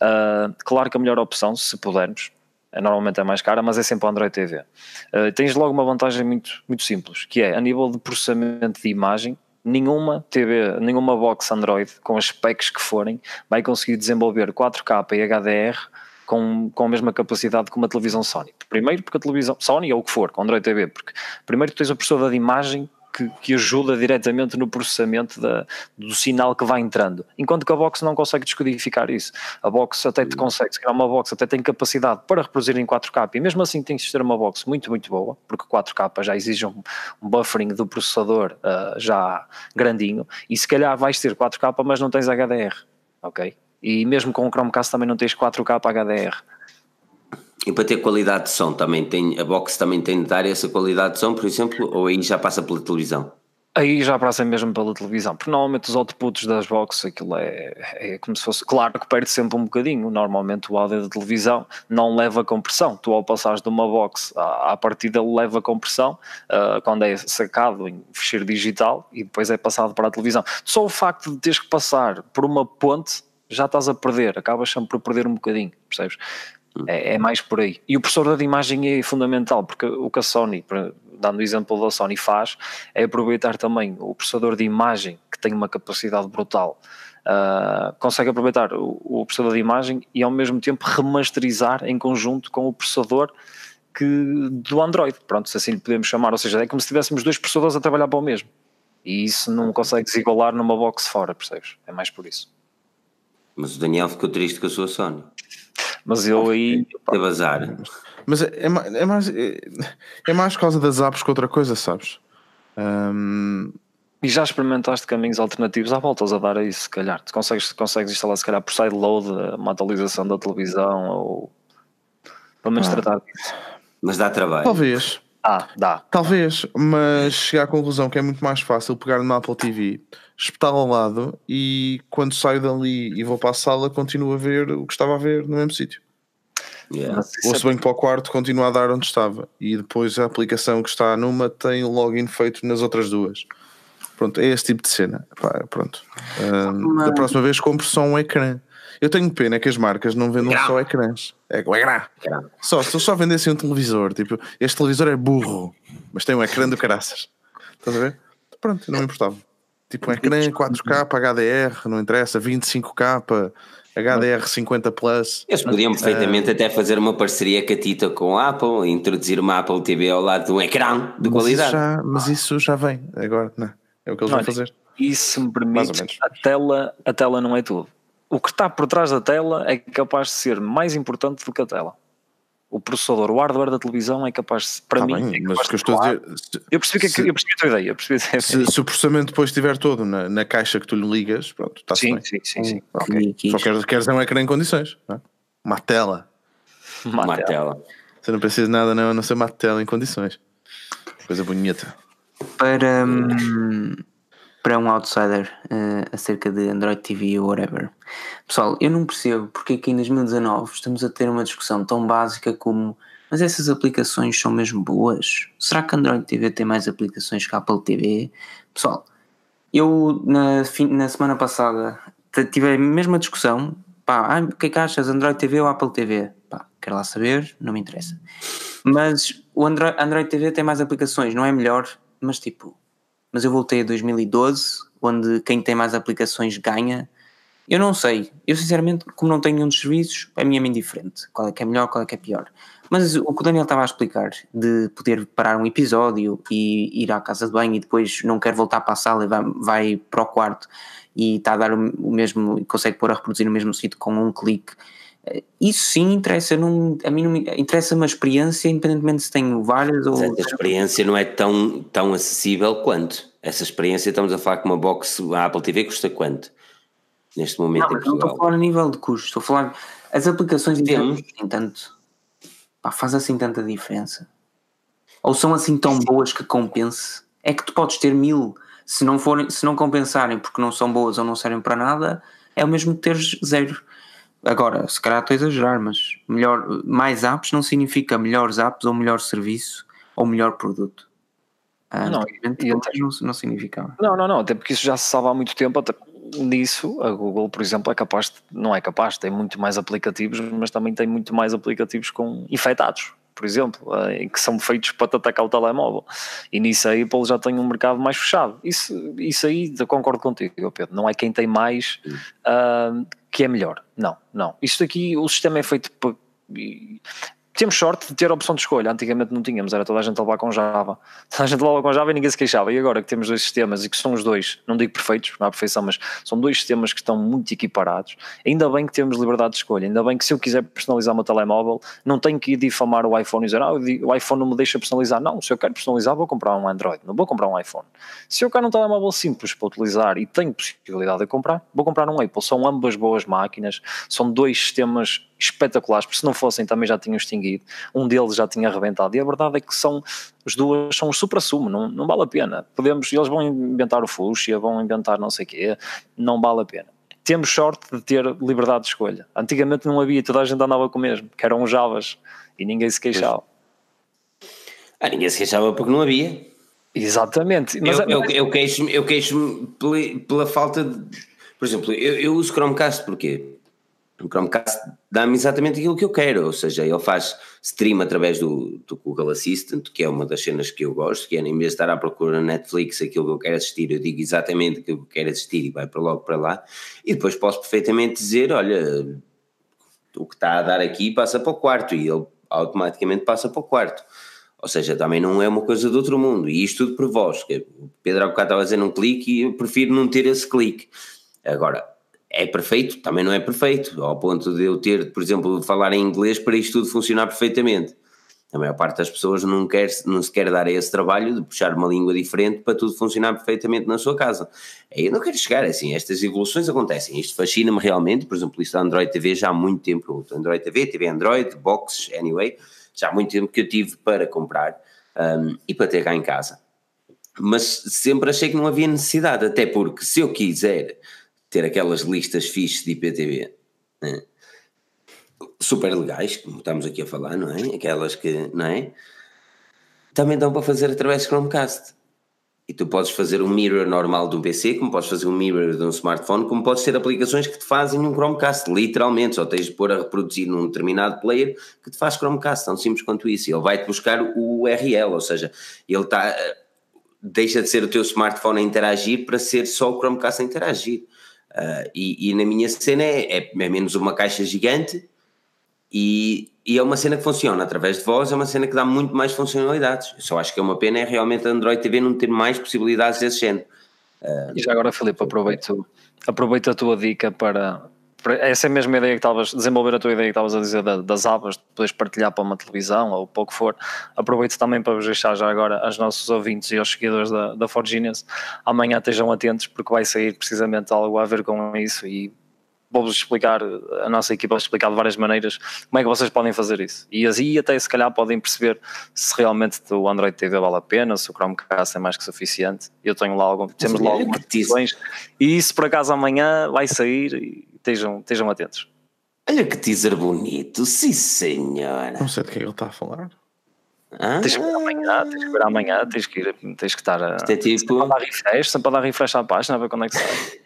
ah, claro que a melhor opção, se pudermos, eh, normalmente é mais cara, mas é sempre o Android TV. Ah, tens logo uma vantagem muito, muito simples, que é a nível de processamento de imagem, nenhuma TV, nenhuma box Android, com as specs que forem, vai conseguir desenvolver 4K e HDR com, com a mesma capacidade que uma televisão Sony. Primeiro porque a televisão Sony ou o que for, com Android TV, porque primeiro tens a processador de imagem que, que ajuda diretamente no processamento da, do sinal que vai entrando, enquanto que a box não consegue descodificar isso. A box até te consegue, se calhar uma box até tem capacidade para reproduzir em 4K e mesmo assim tem que ter uma box muito, muito boa, porque 4K já exige um, um buffering do processador ah, já grandinho e se calhar vais ter 4K mas não tens HDR, ok? E mesmo com o Chromecast também não tens 4K HDR.
E para ter qualidade de som também tem, a box também tem de dar essa qualidade de som, por exemplo, ou aí já passa pela televisão?
Aí já passa mesmo pela televisão, porque normalmente os outputs das boxes, aquilo é, é como se fosse. Claro que perde sempre um bocadinho. Normalmente o áudio da televisão não leva compressão. Tu, ao passares de uma box à, à partida, leva compressão ah, quando é sacado em fecheiro digital e depois é passado para a televisão. Só o facto de teres que passar por uma ponte já estás a perder, acabas sempre por perder um bocadinho, percebes? É, é mais por aí. E o processador de imagem é fundamental, porque o que a Sony, dando o exemplo da Sony, faz é aproveitar também o processador de imagem, que tem uma capacidade brutal. ah, consegue aproveitar o, o processador de imagem e ao mesmo tempo remasterizar em conjunto com o processador que, do Android, pronto, se assim lhe podemos chamar, ou seja, é como se tivéssemos dois processadores a trabalhar para o mesmo. E isso não consegues igualar numa box fora, percebes? É mais por isso.
Mas o Daniel ficou triste com a sua Sony.
Mas eu aí,
Teve azar.
Mas é, é, é mais, é, é mais por causa das apps que outra coisa, sabes? Ahm,
E já experimentaste caminhos alternativos? Há voltas a dar a isso, se calhar. Tu consegues, consegues instalar, se calhar, por sideload uma atualização da televisão ou pelo menos
Ah.
tratar disso.
Mas dá trabalho.
talvez,
Ah, dá.
talvez, mas chegar à conclusão que é muito mais fácil pegar no Apple TV, espetá-lo ao lado e quando saio dali e vou para a sala continuo a ver o que estava a ver no mesmo sítio.
Yeah.
Ou
é-
se venho para o quarto, continuo a dar onde estava. E depois a aplicação que está numa tem o login feito nas outras duas. Pronto, é esse tipo de cena. Pá, pronto. Ahm, Da próxima vez compro só um ecrã. Eu tenho pena é que as marcas não vendam só ecrãs. É o ecrã.
Ecrã.
Só, se eu só vendessem um televisor, tipo, este televisor é burro, mas tem um ecrã do caraças. Estás a ver? Pronto, não me importava. Tipo, um ecrã 4K para HDR, não interessa, 25K para HDR 50 Plus.
Eles podiam perfeitamente até fazer uma parceria catita com a Apple, introduzir uma Apple TV ao lado de um ecrã de
Mas
qualidade.
isso, já, mas isso já vem agora, não. É o que eles vão
Olha,
fazer.
E se me permite, a tela, a tela não é tudo. O que está por trás da tela é capaz de ser mais importante do que a tela. O processador, o hardware da televisão é capaz, de, para
Tá
mim,
bem,
é
mas que eu estou a dizer, se-
Eu percebi, que é que-
se-
eu percebi a tua ideia. Percebi a tua
se,
ideia.
se o processamento depois estiver todo na, na caixa que tu lhe ligas, pronto, está-se
Sim,
bem.
sim, sim, sim.
Ok.
Aqui,
Só queres, queres é um ecrã em condições, não é? uma tela.
Uma
Uma tela.
tela.
Você não precisa de nada não, a não ser uma tela em condições. Coisa bonita.
Para, hum, para um outsider eh, acerca de Android TV ou whatever. Pessoal, eu não percebo porque é que em 2019 estamos a ter uma discussão tão básica como mas essas aplicações são mesmo boas? Será que Android TV tem mais aplicações que a Apple TV? Pessoal, eu na, fim- na semana passada tive a mesma discussão. Pá, ah, o que é que achas, Android TV ou Apple TV? Pá, quero lá saber, não me interessa. Mas o Android, Android TV tem mais aplicações, não é melhor, mas tipo, mas eu voltei a 2012, onde quem tem mais aplicações ganha. Eu não sei, eu sinceramente, como não tenho nenhum dos serviços, a mim é-me indiferente qual é que é melhor, qual é que é pior. Mas o que o Daniel estava a explicar, de poder parar um episódio e ir à casa de banho e depois não quer voltar para a sala e vai, vai para o quarto e está a dar o mesmo, consegue pôr a reproduzir no mesmo sítio com um clique. Isso sim interessa, não, a mim não me interessa uma experiência, independentemente se tenho várias ou.
Mas essa experiência não é tão, tão acessível quanto. Essa experiência, estamos a falar que uma box, a Apple TV custa quanto? Neste momento
Não,
em
não estou a falar a nível de custo, estou a falar. As aplicações tanto. Pá, faz assim tanta diferença. Ou são assim tão boas que compense? É que tu podes ter mil, se não, forem, se não compensarem porque não são boas ou não servem para nada, é o mesmo que teres zero. Agora, se calhar estou a exagerar, mas melhor, mais apps não significa melhores apps ou melhor serviço ou melhor produto. Ah,
Não, até-
não, não significava.
Não, não, não, até porque isso já se sabe há muito tempo. Até nisso, a Google, por exemplo, é capaz, de, não é capaz, tem muito mais aplicativos, mas também tem muito mais aplicativos com infectados, por exemplo, eh, que são feitos para te atacar o telemóvel. E nisso a Apple já tem um mercado mais fechado. Isso, isso aí eu concordo contigo, Pedro. Não é quem tem mais ah, que é melhor. Não, não. Isto aqui, o sistema é feito para. Temos sorte de ter a opção de escolha. Antigamente não tínhamos, era toda a gente a levar com Java. <laughs> Toda a gente levava com Java e ninguém se queixava. E agora que temos dois sistemas e que são os dois, não digo perfeitos, não há perfeição, mas são dois sistemas que estão muito equiparados, ainda bem que temos liberdade de escolha. Ainda bem que se eu quiser personalizar o meu telemóvel, não tenho que ir difamar o iPhone e dizer, ah, o iPhone não me deixa personalizar. Não, se eu quero personalizar, vou comprar um Android, não vou comprar um iPhone. Se eu quero um telemóvel simples para utilizar e tenho possibilidade de comprar, vou comprar um Apple. São ambas boas máquinas, são dois sistemas espetaculares, porque se não fossem também já tinham extinguido. Um deles já tinha arrebentado. E a verdade é que são as duas são o supra-sumo, não, não vale a pena. Podemos, eles vão inventar o Fuchsia, vão inventar não sei o quê, não vale a pena. Temos sorte de ter liberdade de escolha. Antigamente não havia, toda a gente andava com o mesmo, que eram Javas, e ninguém se queixava.
Ah, ninguém se queixava porque não havia.
Exatamente. Mas,
eu, eu,
mas-
eu queixo-me eu queixo pela, pela falta de. Por exemplo, eu, eu uso Chromecast porque o Chromecast dá-me exatamente aquilo que eu quero, ou seja, ele faz stream através do, do Google Assistant, que é uma das cenas que eu gosto, que é em vez de estar à procura na Netflix aquilo que eu quero assistir, eu digo exatamente aquilo que eu quero assistir e vai para logo para lá, e depois posso perfeitamente dizer, olha, o que está a dar aqui passa para o quarto, e ele automaticamente passa para o quarto. Ou seja, também não é uma coisa do outro mundo. E isto tudo por que O Pedro há bocado estava a dizer um clique e eu prefiro não ter esse clique. Agora, é perfeito? Também não é perfeito. Ao ponto de eu ter, por exemplo, falar em inglês para isto tudo funcionar perfeitamente. A maior parte das pessoas não, quer, não se quer dar esse trabalho de puxar uma língua diferente para tudo funcionar perfeitamente na sua casa. Aí eu não quero chegar assim, estas evoluções acontecem. Isto fascina-me realmente, por exemplo, isto da Android TV já há muito tempo. Android TV, TV Android, boxes, anyway, já há muito tempo que eu tive para comprar um, e para ter cá em casa. Mas sempre achei que não havia necessidade, até porque se eu quiser ter aquelas listas fixes de IPTV né, super legais, como estamos aqui a falar, não é? Aquelas que, não é? Também dão para fazer através de Chromecast. E tu podes fazer um mirror normal de um PC, como podes fazer um mirror de um smartphone, como podes ter aplicações que te fazem um Chromecast, literalmente, só tens de pôr a reproduzir num determinado player que te faz Chromecast, tão simples quanto isso. Ele vai-te buscar o URL, ou seja, ele está deixa de ser o teu smartphone a interagir para ser só o Chromecast a interagir. Uh, e, e, na minha cena é, é, é, menos uma caixa gigante e, e, é uma cena que funciona através de voz, é uma cena que dá muito mais funcionalidades. Eu só acho que é uma pena é realmente a Android TV não ter mais possibilidades desse género.
Uh, e já agora, Filipe, aproveito, aproveito a tua dica para, essa é a mesma ideia que estavas, desenvolver a tua ideia que estavas a dizer das abas, de poderes partilhar para uma televisão ou pouco for. Aproveito também para vos deixar já agora aos nossos ouvintes e aos seguidores da, da Forginius. Amanhã estejam atentos porque vai sair precisamente algo a ver com isso e vou-vos explicar, a nossa equipa vai explicar de várias maneiras como é que vocês podem fazer isso. E aí até se calhar podem perceber se realmente o Android TV vale a pena, se o Chromecast é mais que suficiente. Eu tenho lá algum, temos lá algumas decisões e isso por acaso amanhã vai sair e estejam, estejam atentos.
Olha que teaser bonito, sim senhora.
Não sei de que ele está a falar.
Ah. Tens que ver amanhã, tens que ver amanhã, tens que, ir, tens que estar a.
Isto é tipo.
Sempre para dar refresh, sempre para dar refresh à página, a ver quando é que sai.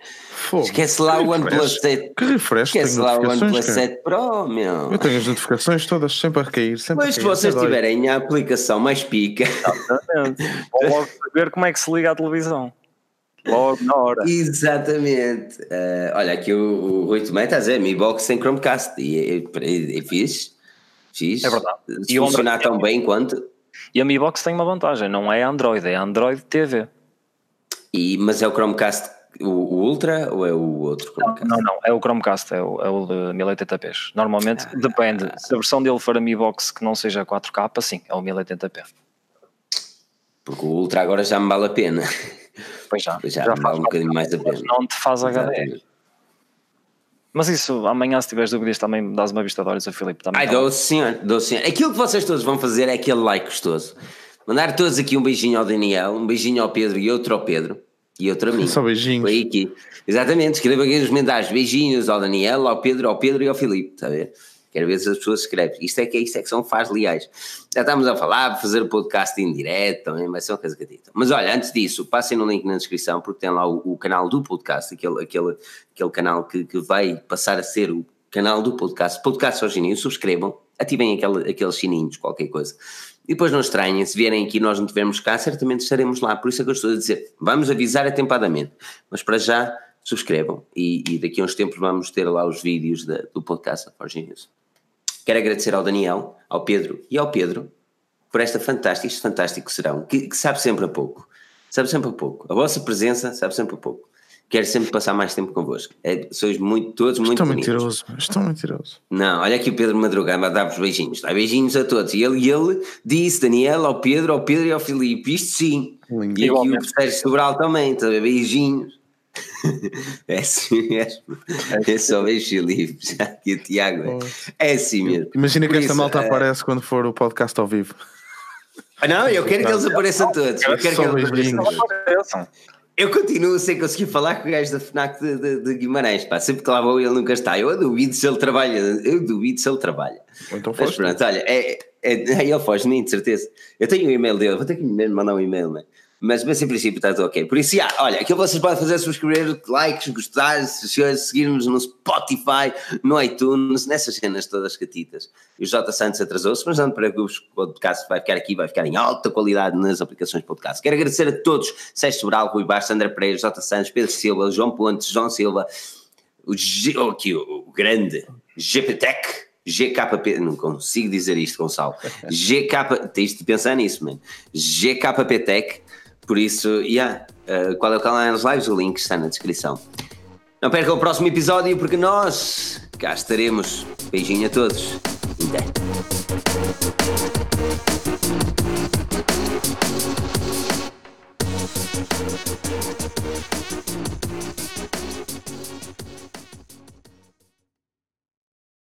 Esquece lá o OnePlus 7.
Que refresh
Esquece lá o OnePlus 7 Pro, meu.
Eu tenho as notificações todas sempre a cair. Sempre
pois se vocês tiverem a aplicação mais pica.
Exatamente. <laughs> Vou logo saber como é que se liga à televisão. Logo na hora.
Exatamente. Uh, olha, aqui o, o Rui Tomé está a dizer Mi Box sem Chromecast. E é, é, é fixe. fixe.
É verdade.
Se e funcionar tão bem quanto.
E a Mi Box tem uma vantagem, não é Android, é Android TV.
E, mas é o Chromecast o, o, Ultra ou é o outro Chromecast?
Não, não, é o Chromecast, é o, é o de 1080p. Normalmente ah, depende. Se a versão dele for a Mi Box que não seja 4K, sim, é o 1080p.
Porque o Ultra agora já me vale a pena.
Pois já.
Já, já vale um bocadinho mais a pena.
Não te faz HD. Mas isso, amanhã, se tiveres dúvidas, também dás uma vista de olhos a Filipe. Também
Ai, dou senhor, dou senhor. Aquilo que vocês todos vão fazer é aquele like gostoso. Mandar todos aqui um beijinho ao Daniel, um beijinho ao Pedro e outro ao Pedro e outro a mim.
Só beijinhos.
Foi aqui. Exatamente, escreva aqui nos comentários beijinhos ao Daniel, ao Pedro, ao Pedro e ao Filipe, está a ver? Quero ver se as pessoas escrevem. Isto é que, isto é que são faz leais. Já estamos a falar, fazer o podcast em direto, também vai ser uma coisa catita. Mas olha, antes disso, passem no link na descrição, porque tem lá o, o canal do podcast, aquele, aquele, aquele canal que, que vai passar a ser o canal do podcast, Podcast Sozinho, subscrevam, ativem aquele, aqueles sininhos, qualquer coisa. E depois não estranhem, se vierem aqui e nós não estivermos cá, certamente estaremos lá. Por isso é que eu estou a dizer, vamos avisar atempadamente. Mas para já, subscrevam. E, e daqui a uns tempos vamos ter lá os vídeos da, do podcast Forge News. Quero agradecer ao Daniel, ao Pedro e ao Pedro por esta fantástica, este fantástico serão, que, que sabe sempre a pouco. Sabe sempre a pouco. A vossa presença sabe sempre a pouco quero sempre passar mais tempo convosco. É, sois muito, todos muito
Estou mentiroso, estou mentiroso.
Não, olha aqui o Pedro Madrugada a dar-vos beijinhos, dá beijinhos a todos. E ele, e ele disse, Daniel, ao Pedro, ao Pedro e ao Filipe, isto sim. Lindo. E aqui o Sérgio Sobral também, tá, beijinhos. É assim mesmo. É, só beijo Filipe, já aqui o Tiago. É assim mesmo.
Imagina que Por esta isso, malta é... aparece quando for o podcast ao vivo.
Ah, não, eu quero que eles apareçam todos. Eu quero que eles apareçam. Eu continuo sem conseguir falar com o gajo da FNAC de, de, de, Guimarães, pá. Sempre que lá vou ele nunca está. Eu duvido se ele trabalha, eu duvido se ele trabalha.
Então Mas
pronto, olha, é, é, é, ele foge de mim, de certeza. Eu tenho o um e-mail dele, vou ter que mesmo mandar um e-mail, mano. Mas, mas em princípio está tudo ok. Por isso, yeah, olha, aquilo vocês podem fazer é subscrever, likes, gostar, seguir-nos no Spotify, no iTunes, nessas cenas todas catitas. E o J Santos atrasou-se, mas não para que o podcast vai ficar aqui, vai ficar em alta qualidade nas aplicações podcast. Quero agradecer a todos, Sérgio Sobral, Rui Bastos, André Pereira, J Santos, Pedro Silva, João Pontes, João Silva, o, G, oh, aqui, o, o grande GPTEC, GKP, não consigo dizer isto, Gonçalo. GK, tens de pensar nisso, mano. GKPTEC, por isso, yeah, uh, qual é o canal nas lives? O link está na descrição. Não perca o próximo episódio porque nós cá estaremos. Beijinho a todos. Até.